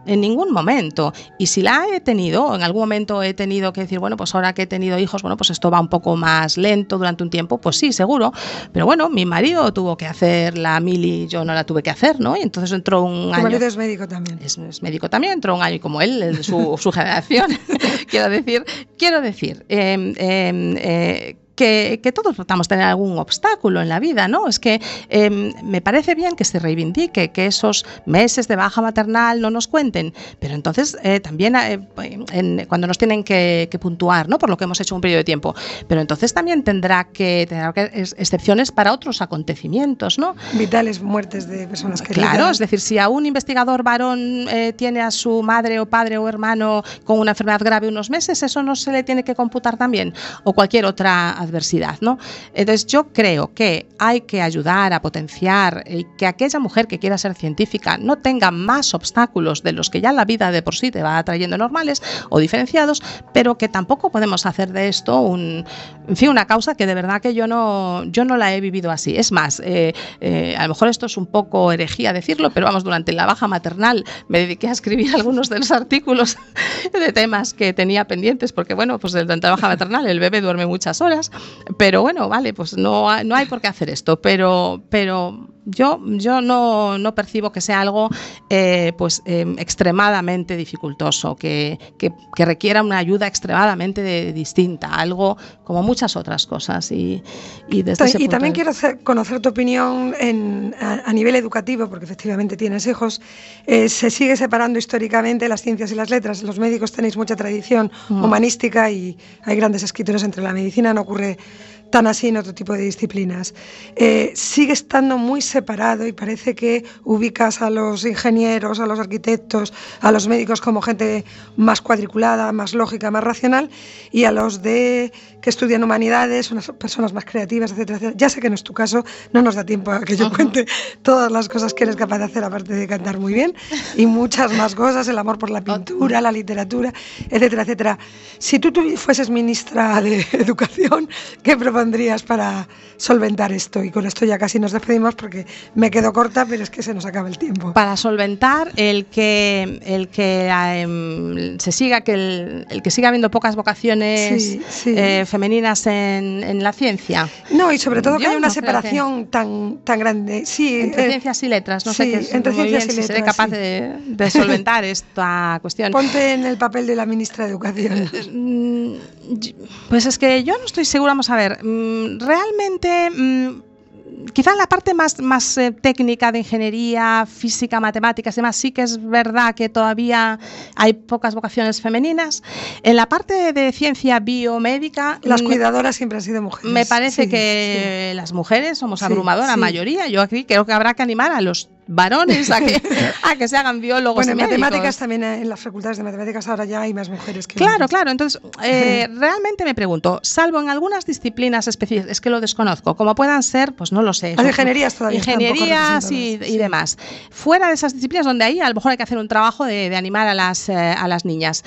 en ningún momento. Y si la he tenido, en algún momento he tenido que decir, bueno, pues ahora que he tenido hijos, bueno, pues esto va un poco más lento durante un tiempo, pues sí, seguro. Pero bueno, mi marido tuvo que hacer la mili, yo no la tuve que hacer, ¿no? Y entonces entró un año. Tu marido es médico también. Es, médico también, entró un año como él, el de su, su generación. [laughs] quiero decir, quiero decir, eh, eh, que, todos tratamos de tener algún obstáculo en la vida, ¿no? Es que em, me parece bien que se reivindique, que esos meses de baja maternal no nos cuenten, pero entonces eh, también eh, cuando nos tienen que, puntuar, ¿no? Por lo que hemos hecho un periodo de tiempo, pero entonces también tendrá que tener excepciones para otros acontecimientos, ¿no? Vitales muertes de personas queridas. Claro, es decir, si a un investigador varón eh, tiene a su madre o padre o hermano con una enfermedad grave unos meses, eso no se le tiene que computar también, o cualquier otra adversidad. ¿no? Entonces yo creo que hay que ayudar a potenciar y que aquella mujer que quiera ser científica no tenga más obstáculos de los que ya la vida de por sí te va trayendo normales o diferenciados, pero que tampoco podemos hacer de esto un, en fin, una causa que de verdad que yo no, yo no la he vivido así. Es más, eh, eh, a lo mejor esto es un poco herejía decirlo, pero vamos, durante la baja maternal me dediqué a escribir [laughs] algunos de los artículos de temas que tenía pendientes, porque bueno, pues durante la baja maternal el bebé duerme muchas horas, pero bueno, vale, pues no, no hay por qué hacer esto, pero, pero yo, yo no, no, percibo que sea algo eh, pues, eh, extremadamente dificultoso, que, que, requiera una ayuda extremadamente distinta, algo como muchas otras cosas. Y, y, desde y también quiero conocer tu opinión en, a, nivel educativo, porque efectivamente tienes hijos. Eh, se sigue separando históricamente las ciencias y las letras. Los médicos tenéis mucha tradición mm. humanística y hay grandes escritores entre la medicina, no ocurre tan así en otro tipo de disciplinas. Eh, sigue estando muy separado y parece que ubicas a los ingenieros, a los arquitectos, a los médicos como gente más cuadriculada, más lógica, más racional, y a los de que estudian humanidades, unas personas más creativas, etcétera, Ya sé que no es tu caso, no nos da tiempo a que yo cuente todas las cosas que eres capaz de hacer, aparte de cantar muy bien, y muchas más cosas, el amor por la pintura, la literatura, etcétera, etcétera. Si tú, fueses ministra de [laughs] Educación, ¿qué propondrías para solventar esto? Y con esto ya casi nos despedimos porque me quedo corta, pero es que se nos acaba el tiempo. Para solventar el que, el que em, se siga, que el, que siga habiendo pocas vocaciones eh, femeninas en, la ciencia. No, y sobre todo que hay una separación tan, tan grande. Sí, entre eh, ciencias y letras, no sé qué es entre ciencias y letras, seré capaz de, solventar esta cuestión. [laughs] Ponte en el papel de la ministra de Educación. Mm, pues es que yo no estoy segura, vamos a ver, mm, realmente mm, quizá en la parte más, más eh, técnica de ingeniería, física, matemáticas y demás, sí que es verdad que todavía hay pocas vocaciones femeninas. En la parte de ciencia biomédica... Las cuidadoras siempre han sido mujeres. Me parece que las mujeres somos abrumadora mayoría. Yo aquí creo que habrá que animar a los varones a que, [laughs] a que se hagan biólogos. Bueno, en matemáticas también, en las facultades de matemáticas ahora ya hay más mujeres que Claro, claro. Entonces, eh, [laughs] realmente me pregunto, salvo en algunas disciplinas específicas, es que lo desconozco, como puedan ser, pues no lo sé. Las ingenierías todavía. Ingenierías y, y, demás. Fuera de esas disciplinas donde ahí a lo mejor hay que hacer un trabajo de, de animar a las, eh, a las niñas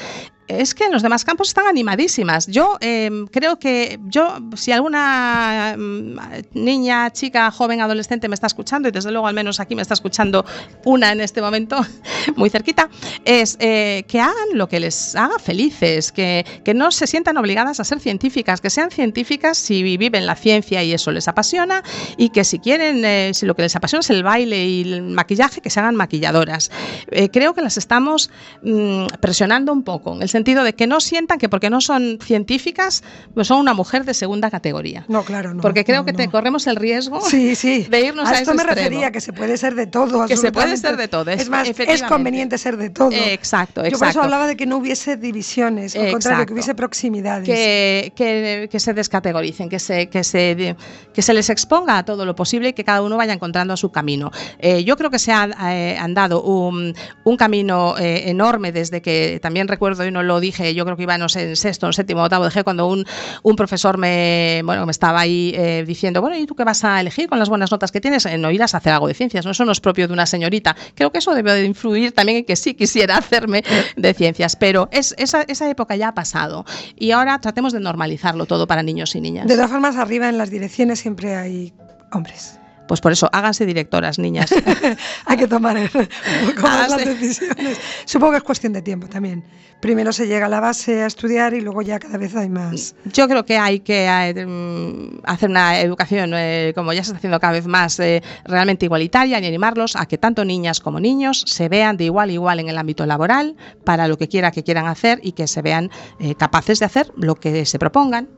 es que en los demás campos están animadísimas. Yo em, creo que yo, si alguna mm, niña, chica, joven, adolescente me está escuchando, y desde luego al menos aquí me está escuchando una en este momento, [laughs] muy cerquita, es eh, que hagan lo que les haga felices, que, que, no se sientan obligadas a ser científicas, que sean científicas si viven la ciencia y eso les apasiona, y que si quieren, eh, si lo que les apasiona es el baile y el maquillaje, que se hagan maquilladoras. Eh, creo que las estamos mm, presionando un poco. En el sentido de que no sientan que porque no son científicas, pues son una mujer de segunda categoría. No, claro, no. Porque creo que te corremos el riesgo sí, sí. de irnos a, a esto me refería, que se puede ser de todo. Que se puede ser de todo. Es, más, es conveniente ser de todo. exacto, exacto. Yo por eso hablaba de que no hubiese divisiones, al contrario, que hubiese proximidades. Que, que, que, se descategoricen, que se, que, se, que se les exponga a todo lo posible y que cada uno vaya encontrando a su camino. Eh, yo creo que se ha eh, andado un, un camino eh, enorme desde que también recuerdo y no lo dije, yo creo que iba, no sé, en sexto, en séptimo, octavo de G, cuando un, un profesor me, bueno, me estaba ahí eh, diciendo, bueno, ¿y tú qué vas a elegir con las buenas notas que tienes? Eh, no irás a hacer algo de ciencias, ¿no? Eso no es propio de una señorita. Creo que eso debe de influir también en que sí quisiera [laughs] hacerme de ciencias, pero es, esa, esa época ya ha pasado y ahora tratemos de normalizarlo todo para niños y niñas. De todas formas, arriba en las direcciones siempre hay hombres. Pues por eso, háganse directoras, niñas. [laughs] Hay que tomar las decisiones. Supongo que es cuestión de tiempo también. Primero se llega a la base a estudiar y luego ya cada vez hay más. Yo creo que hay que eh, mm, hacer una educación, eh, como ya se está haciendo cada vez más, eh, realmente igualitaria y animarlos a que tanto niñas como niños se vean de igual a igual en el ámbito laboral para lo que quiera que quieran hacer y que se vean capaces de hacer lo que se propongan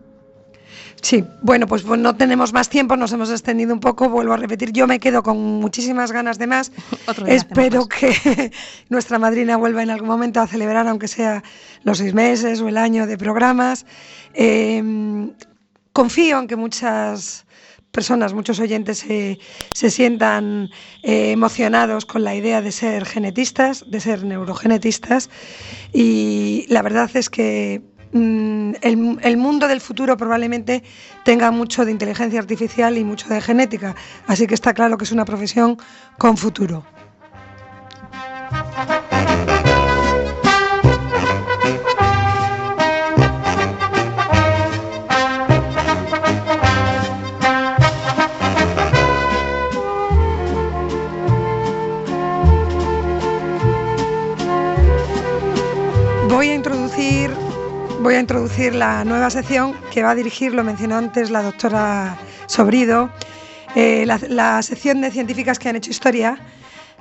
Sí, bueno, pues, no tenemos más tiempo, nos hemos extendido un poco, vuelvo a repetir, yo me quedo con muchísimas ganas de más. [laughs] Espero que [laughs] nuestra madrina vuelva en algún momento a celebrar, aunque sea los seis meses o el año de programas. Em, confío en que muchas personas, muchos oyentes se, sientan eh, emocionados con la idea de ser genetistas, de ser neurogenetistas y la verdad es que mm, el, mundo del futuro probablemente tenga mucho de inteligencia artificial y mucho de genética, así que está claro que es una profesión con futuro. Voy a introducir voy a introducir la nueva sección que va a dirigir, lo mencionó antes la doctora Sobrido. Eh, la, sección de científicas que han hecho historia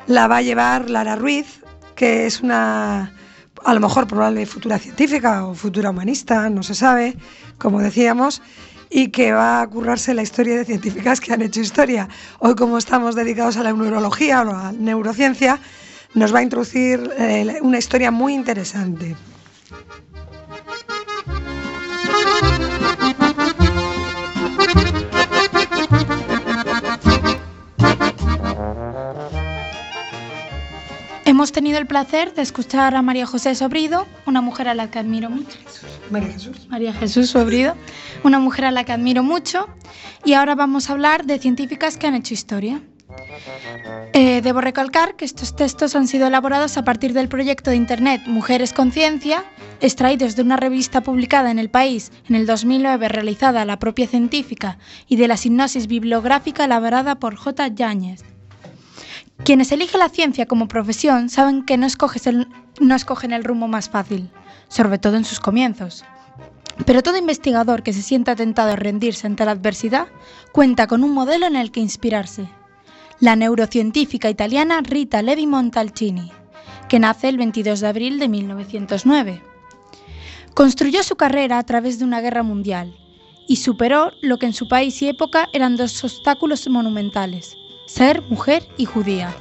la va a llevar Lara Ruiz, que es una, a lo mejor probable futura científica o futura humanista, no se sabe, como decíamos, y que va a currarse la historia de científicas que han hecho historia. Hoy, como estamos dedicados a la neurología o a la neurociencia, nos va a introducir eh, una historia muy interesante. Hemos tenido el placer de escuchar a María José Sobrido, una mujer a la que admiro mucho. María Jesús. María Jesús Sobrido, una mujer a la que admiro mucho. Y ahora vamos a hablar de científicas que han hecho historia. Eh, debo recalcar que estos textos han sido elaborados a partir del proyecto de Internet Mujeres Conciencia, extraídos de una revista publicada en el país en el 2009 realizada a la propia científica y de la sinopsis bibliográfica elaborada por J. Yáñez. Quienes eligen la ciencia como profesión saben que no, escogen el rumbo más fácil, sobre todo en sus comienzos. Pero todo investigador que se sienta tentado a rendirse ante la adversidad cuenta con un modelo en el que inspirarse la neurocientífica italiana Rita Levi Montalcini, que nace el 22 de abril de 1909. Construyó su carrera a través de una guerra mundial y superó lo que en su país y época eran dos obstáculos monumentales, ser mujer y judía.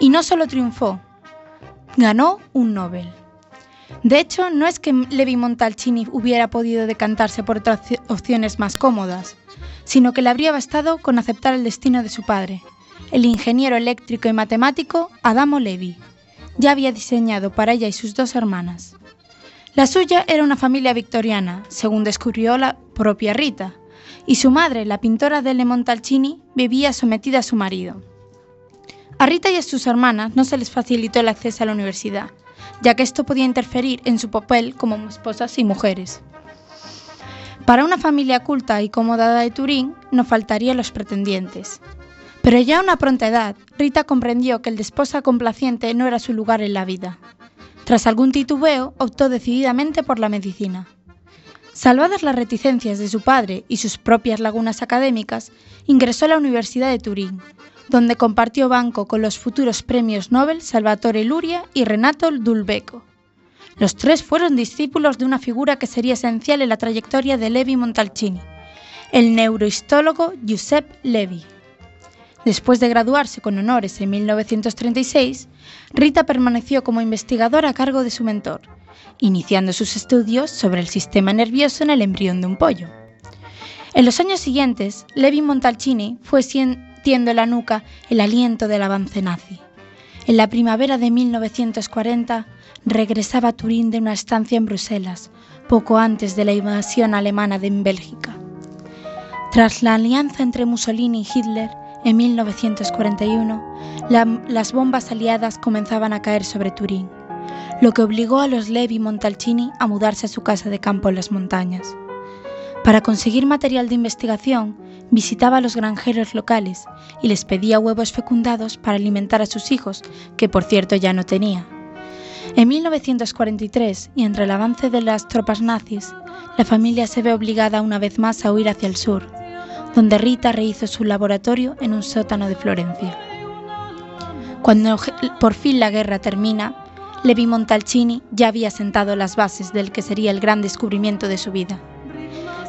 Y no solo triunfó, ganó un Nobel. De hecho, no es que Levi Montalcini hubiera podido decantarse por otras opciones más cómodas, sino que le habría bastado con aceptar el destino de su padre, el ingeniero eléctrico y matemático Adamo Levi. Ya había diseñado para ella y sus dos hermanas. La suya era una familia victoriana, según descubrió la propia Rita, y su madre, la pintora Delle Montalcini, vivía sometida a su marido. A Rita y a sus hermanas no se les facilitó el acceso a la universidad, ya que esto podía interferir en su papel como esposas y mujeres. Para una familia culta y acomodada de Turín no faltarían los pretendientes, pero ya a una pronta edad, Rita comprendió que el de complaciente no era su lugar en la vida. Tras algún titubeo, optó decididamente por la medicina. Salvadas las reticencias de su padre y sus propias lagunas académicas, ingresó a la Universidad de Turín, donde compartió banco con los futuros premios Nobel Salvatore Luria y Renato Dulbecco. Los tres fueron discípulos de una figura que sería esencial en la trayectoria de Levi Montalcini, el neurohistólogo Giuseppe Levi. Después de graduarse con honores en 1936, Rita permaneció como investigadora a cargo de su mentor, iniciando sus estudios sobre el sistema nervioso en el embrión de un pollo. En los años siguientes, Levi Montalcini fue sintiendo en la nuca el aliento del avance nazi. En la primavera de 1940 regresaba a Turín de una estancia en Bruselas, poco antes de la invasión alemana de Bélgica. Tras la alianza entre Mussolini y Hitler, en 1941, las bombas aliadas comenzaban a caer sobre Turín, lo que obligó a los Levi Montalcini a mudarse a su casa de campo en las montañas. Para conseguir material de investigación, visitaba a los granjeros locales y les pedía huevos fecundados para alimentar a sus hijos, que por cierto ya no tenía. En 1943, y entre el avance de las tropas nazis, la familia se ve obligada una vez más a huir hacia el sur, donde Rita rehizo su laboratorio en un sótano de Florencia. Cuando por fin la guerra termina, Levi Montalcini ya había sentado las bases del que sería el gran descubrimiento de su vida.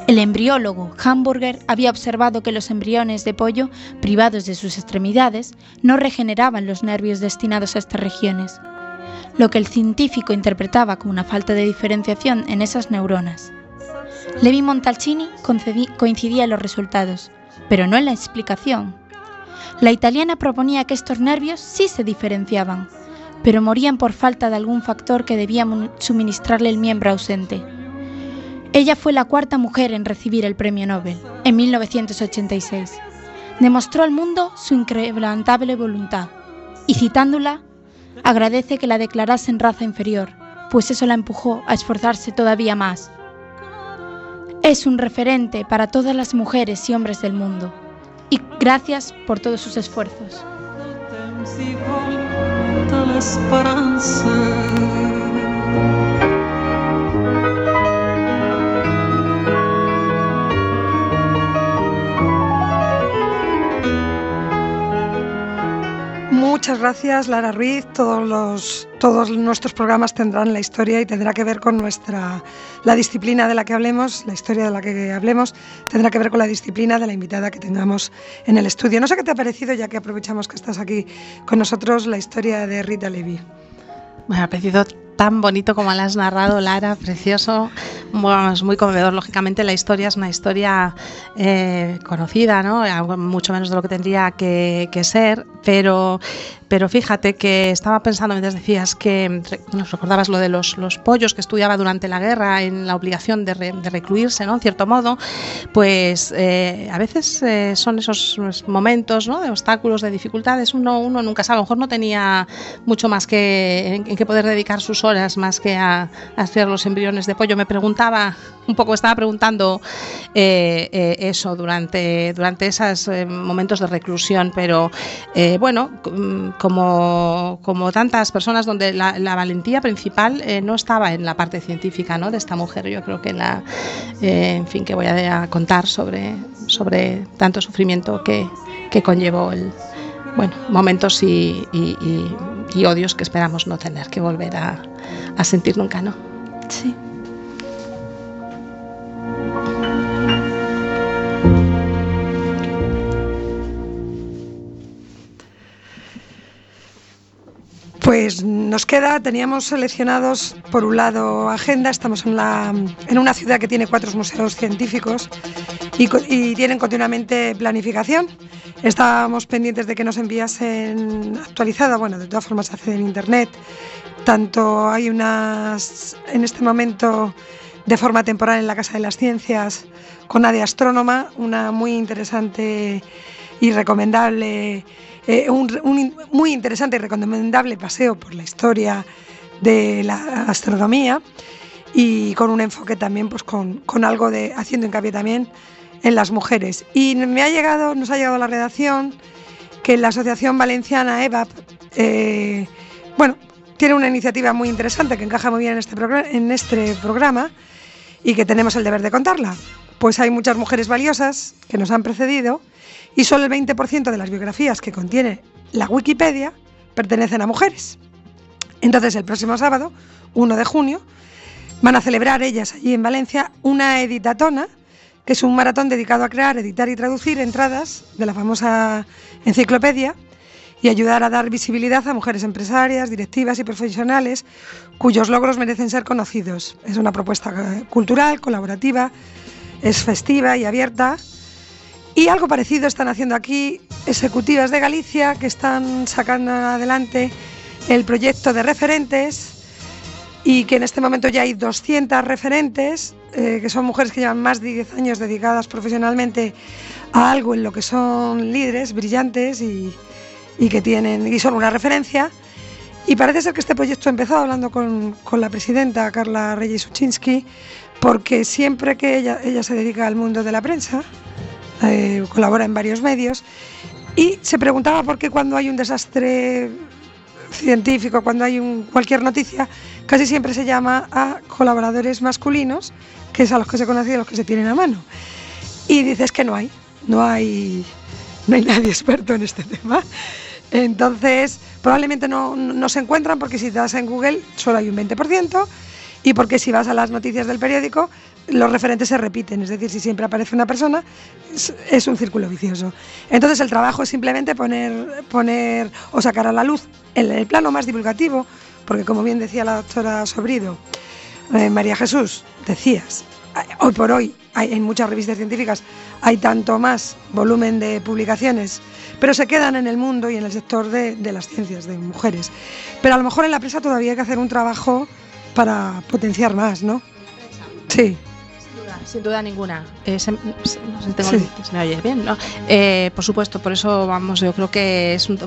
El embriólogo Hamburger había observado que los embriones de pollo, privados de sus extremidades, no regeneraban los nervios destinados a estas regiones, lo que el científico interpretaba como una falta de diferenciación en esas neuronas. Levi Montalcini coincidía en los resultados, pero no en la explicación. La italiana proponía que estos nervios sí se diferenciaban, pero morían por falta de algún factor que debía suministrarle el miembro ausente. Ella fue la cuarta mujer en recibir el premio Nobel, en 1986. Demostró al mundo su inquebrantable voluntad y citándola, agradece que la declarasen raza inferior, pues eso la empujó a esforzarse todavía más. Es un referente para todas las mujeres y hombres del mundo y gracias por todos sus esfuerzos la esperanza. Muchas gracias, Lara Ruiz. Todos, los, todos nuestros programas tendrán la historia y tendrá que ver con nuestra la disciplina de la que hablemos, la historia de la que hablemos, tendrá que ver con la disciplina de la invitada que tengamos en el estudio. No sé qué te ha parecido, ya que aprovechamos que estás aquí con nosotros, la historia de Rita Levi. Me ha parecido tan bonito como la has narrado, Lara, precioso, muy conmovedor. Lógicamente la historia es una historia eh, conocida, ¿no? mucho menos de lo que tendría que, que ser, pero pero fíjate que estaba pensando mientras decías que nos recordabas lo de los, los, pollos que estudiaba durante la guerra en la obligación de, recluirse, ¿no? En cierto modo, pues eh, a veces eh, son esos momentos, ¿no? De obstáculos, de dificultades. Uno, uno nunca sabe, a lo mejor no tenía mucho más que en, que poder dedicar sus horas más que a, hacer los embriones de pollo. Me preguntaba, un poco estaba preguntando eh, eso durante, durante esos momentos de reclusión, pero bueno, como, como tantas personas donde la, valentía principal eh, no estaba en la parte científica ¿no? de esta mujer. Yo creo que la, eh, en fin, que voy a, contar sobre, sobre tanto sufrimiento que, que conllevó el, bueno, momentos y, y, odios que esperamos no tener que volver a, a sentir nunca, ¿no? Sí. Pues nos queda, teníamos seleccionados por un lado agenda, estamos en, la, en una ciudad que tiene cuatro museos científicos y, tienen continuamente planificación. Estábamos pendientes de que nos enviasen actualizada, bueno, de todas formas se hace en internet. Tanto hay unas, en este momento, de forma temporal en la Casa de las Ciencias, con Nadia Astrónoma, una muy interesante y recomendable eh, un, muy interesante y recomendable paseo por la historia de la astronomía y con un enfoque también pues con, algo de haciendo hincapié también en las mujeres. Y me ha llegado, nos ha llegado la redacción que la Asociación Valenciana EVAP, eh, bueno, tiene una iniciativa muy interesante que encaja muy bien en este, en este programa y que tenemos el deber de contarla. Pues hay muchas mujeres valiosas que nos han precedido y solo el 20% de las biografías que contiene la Wikipedia pertenecen a mujeres. Entonces, el próximo sábado, 1 de junio, van a celebrar ellas allí en Valencia una editatona, que es un maratón dedicado a crear, editar y traducir entradas de la famosa enciclopedia y ayudar a dar visibilidad a mujeres empresarias, directivas y profesionales cuyos logros merecen ser conocidos. Es una propuesta cultural, colaborativa, es festiva y abierta y algo parecido están haciendo aquí ejecutivas de Galicia que están sacando adelante el proyecto de referentes y que en este momento ya hay 200 referentes, eh, que son mujeres que llevan más de 10 años dedicadas profesionalmente a algo en lo que son líderes brillantes y, que tienen y son una referencia. Y parece ser que este proyecto empezó hablando con, con la presidenta Carla Reyes Uchinsky, porque siempre que ella, ella se dedica al mundo de la prensa, eh, colabora en varios medios, y se preguntaba por qué cuando hay un desastre científico, cuando hay un, cualquier noticia, casi siempre se llama a colaboradores masculinos, que es a los que se conocen y a los que se tienen a mano. Y dices que no hay, no hay, no hay nadie experto en este tema. Entonces, probablemente no, no se encuentran porque si te das en Google solo hay un 20% y porque si vas a las noticias del periódico los referentes se repiten, es decir, si siempre aparece una persona, es, un círculo vicioso. Entonces el trabajo es simplemente poner, poner o sacar a la luz en el plano más divulgativo, porque como bien decía la doctora Sobrido, eh, María Jesús, decías, hoy por hoy en muchas revistas científicas hay tanto más volumen de publicaciones, pero se quedan en el mundo y en el sector de, de las ciencias, de mujeres. Pero a lo mejor en la prensa todavía hay que hacer un trabajo para potenciar más, ¿no? Sí. Sin duda ninguna. Eh, se, tengo, sí. me oye bien, ¿no? Eh, por supuesto, por eso vamos, yo creo que es un,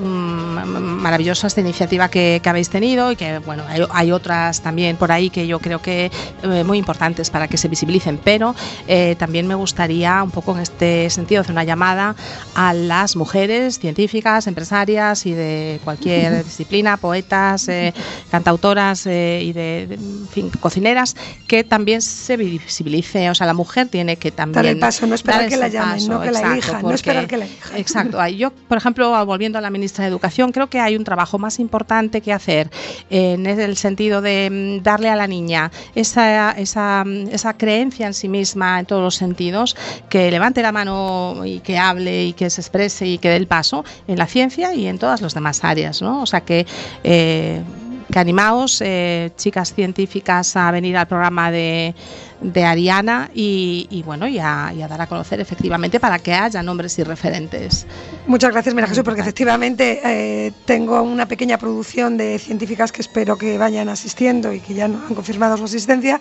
maravillosa esta iniciativa que, que, habéis tenido y que, bueno, hay, hay, otras también por ahí que yo creo que eh, muy importantes para que se visibilicen, pero eh, también me gustaría un poco en este sentido hacer una llamada a las mujeres científicas, empresarias y de cualquier [laughs] disciplina, poetas, eh, cantautoras y de, de en fin, cocineras, que también se visibilice, o sea, la mujer tiene que también... Dar el paso, no esperar que la llamen, paso, no que exacto, la elijan, no esperar que la elijan. Exacto. [laughs] Yo, por ejemplo, volviendo a la ministra de Educación, creo que hay un trabajo más importante que hacer en el sentido de darle a la niña esa, esa, esa creencia en sí misma en todos los sentidos, que levante la mano y que hable y que se exprese y que dé el paso en la ciencia y en todas las demás áreas. ¿no? O sea que... Eh, que animaos, eh, chicas científicas, a venir al programa de, de Ariana y, y bueno, y a, y a, dar a conocer efectivamente para que haya nombres y referentes. Muchas gracias, Mira Jesús, porque efectivamente eh, tengo una pequeña producción de científicas que espero que vayan asistiendo y que ya han confirmado su asistencia,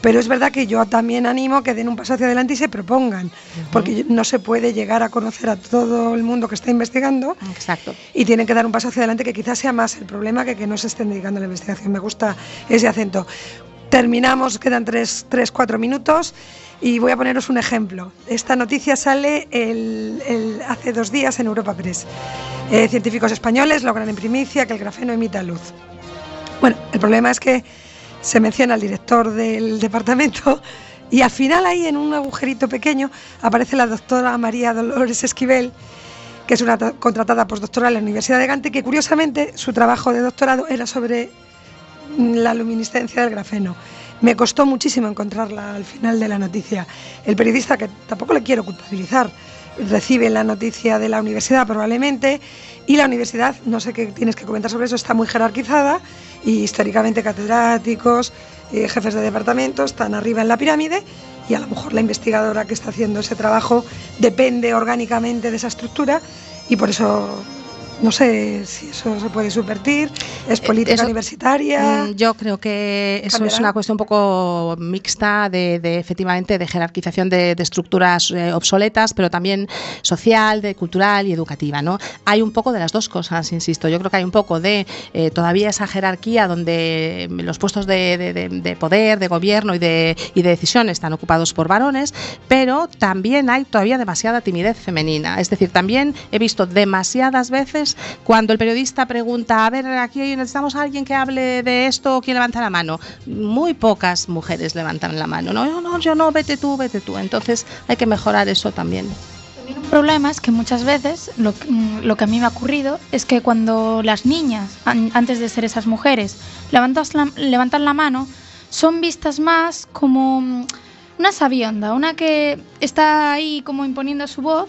pero es verdad que yo también animo que den un paso hacia adelante y se propongan, uh -huh. porque no se puede llegar a conocer a todo el mundo que está investigando Exacto. y tienen que dar un paso hacia adelante que quizás sea más el problema que que no se estén dedicando a la investigación. Me gusta ese acento. Terminamos, quedan 3-4 minutos y voy a poneros un ejemplo. Esta noticia sale hace dos días en Europa Press. Eh, científicos españoles logran en primicia que el grafeno emita luz. Bueno, el problema es que se menciona al director del [laughs] departamento y al final ahí en un agujerito pequeño aparece la doctora María Dolores Esquivel, que es una contratada postdoctoral en la Universidad de Gante, que curiosamente su trabajo de doctorado era sobre la luminiscencia del grafeno. Me costó muchísimo encontrarla al final de la noticia. El periodista, que tampoco le quiero culpabilizar, recibe la noticia de la universidad probablemente y la universidad, no sé qué tienes que comentar sobre eso, está muy jerarquizada y históricamente catedráticos, eh, jefes de departamento están arriba en la pirámide y a lo mejor la investigadora que está haciendo ese trabajo depende orgánicamente de esa estructura y por eso no sé si eso se puede subvertir, es política eso, universitaria. Mm, yo creo que eso ¿Cambiará? es una cuestión un poco mixta de, de efectivamente de jerarquización de, de estructuras eh, obsoletas, pero también social, de cultural y educativa. ¿no? Hay un poco de las dos cosas, insisto. Yo creo que hay un poco de eh, todavía esa jerarquía donde los puestos de, de poder, de gobierno y de, y de decisión están ocupados por varones, pero también hay todavía demasiada timidez femenina. Es decir, también he visto demasiadas veces cuando el periodista pregunta, a ver, aquí necesitamos a alguien que hable de esto, ¿quién levanta la mano? Muy pocas mujeres levantan la mano. No, no, no yo no, vete tú, vete tú. Entonces hay que mejorar eso también. También un problema es que muchas veces lo, lo, que a mí me ha ocurrido es que cuando las niñas, antes de ser esas mujeres, la, levantan la mano, son vistas más como una sabionda, una que está ahí como imponiendo su voz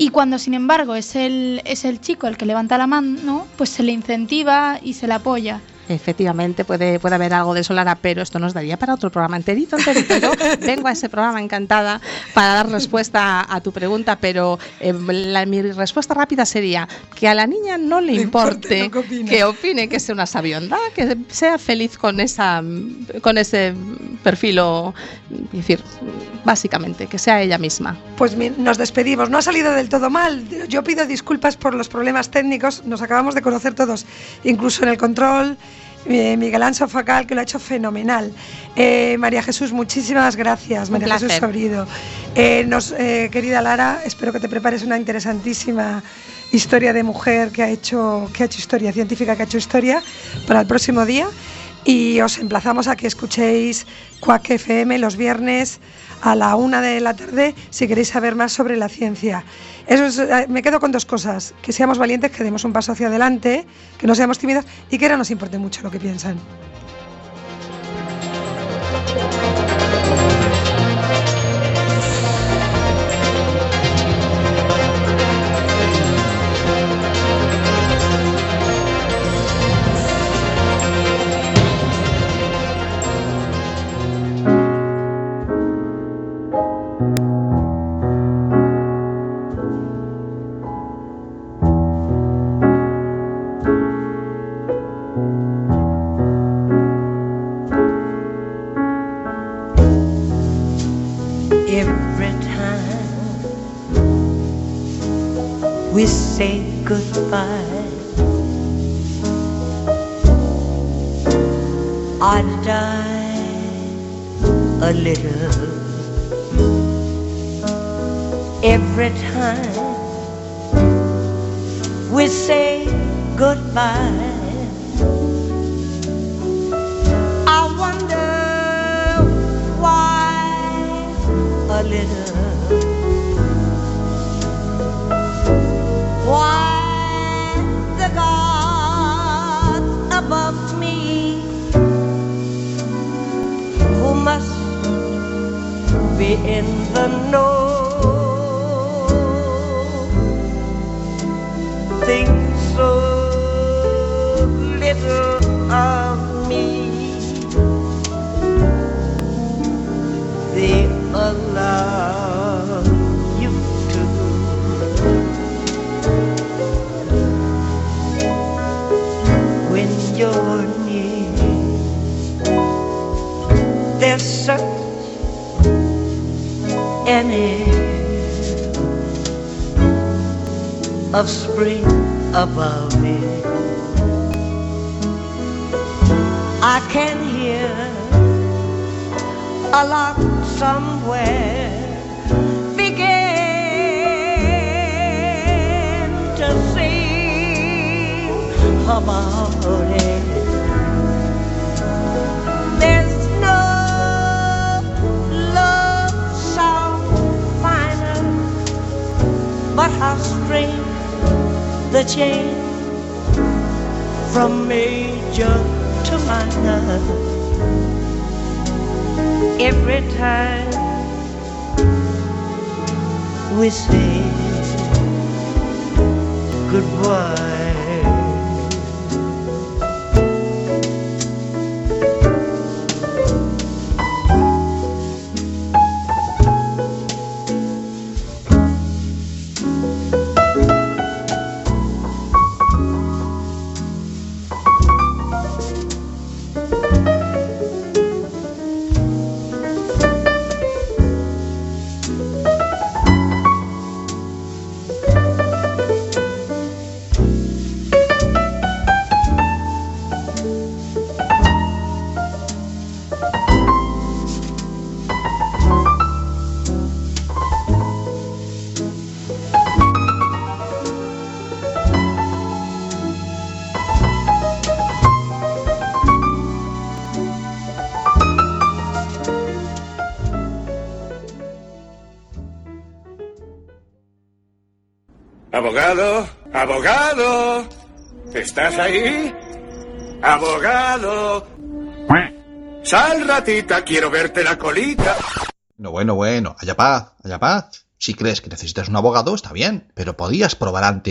y cuando, sin embargo, es el, es el chico el que levanta la mano, pues se le incentiva y se le apoya. Efectivamente, puede, puede haber algo de eso, Lara, pero esto nos daría para otro programa enterito, enterito. Yo [laughs] vengo a ese programa encantada para dar respuesta a, a tu pregunta, pero eh, la, mi respuesta rápida sería que a la niña no le, le importe, importe que, opine. que opine que sea una sabionda, que sea feliz con, esa, con ese perfil, o, es decir, básicamente, que sea ella misma. Pues nos despedimos. No ha salido del todo mal. Yo pido disculpas por los problemas técnicos. Nos acabamos de conocer todos, incluso en el control. Eh, Miguel Anso Facal, que lo ha hecho fenomenal. Eh, María Jesús, muchísimas gracias. Un María placer. Jesús Sobrido. Eh, nos, querida Lara, espero que te prepares una interesantísima historia de mujer que ha hecho, que ha hecho historia, científica que ha hecho historia, para el próximo día. Y os emplazamos a que escuchéis Quack FM los viernes a la una de la tarde si queréis saber más sobre la ciencia. Eso es, eh, me quedo con dos cosas, que seamos valientes, que demos un paso hacia adelante, que no seamos tímidos y que no nos importe mucho lo que piensan. Little every time we say goodbye. I wonder why a little. In the know air of spring above me I can hear a lark somewhere begin to sing about it. How strange the chain from major to minor every time we say goodbye. Abogado, abogado, ¿estás ahí? Abogado. Sal, ratita, quiero verte la colita. No, bueno, bueno, haya paz, haya paz. Si crees que necesitas un abogado, está bien, pero podías probar antes.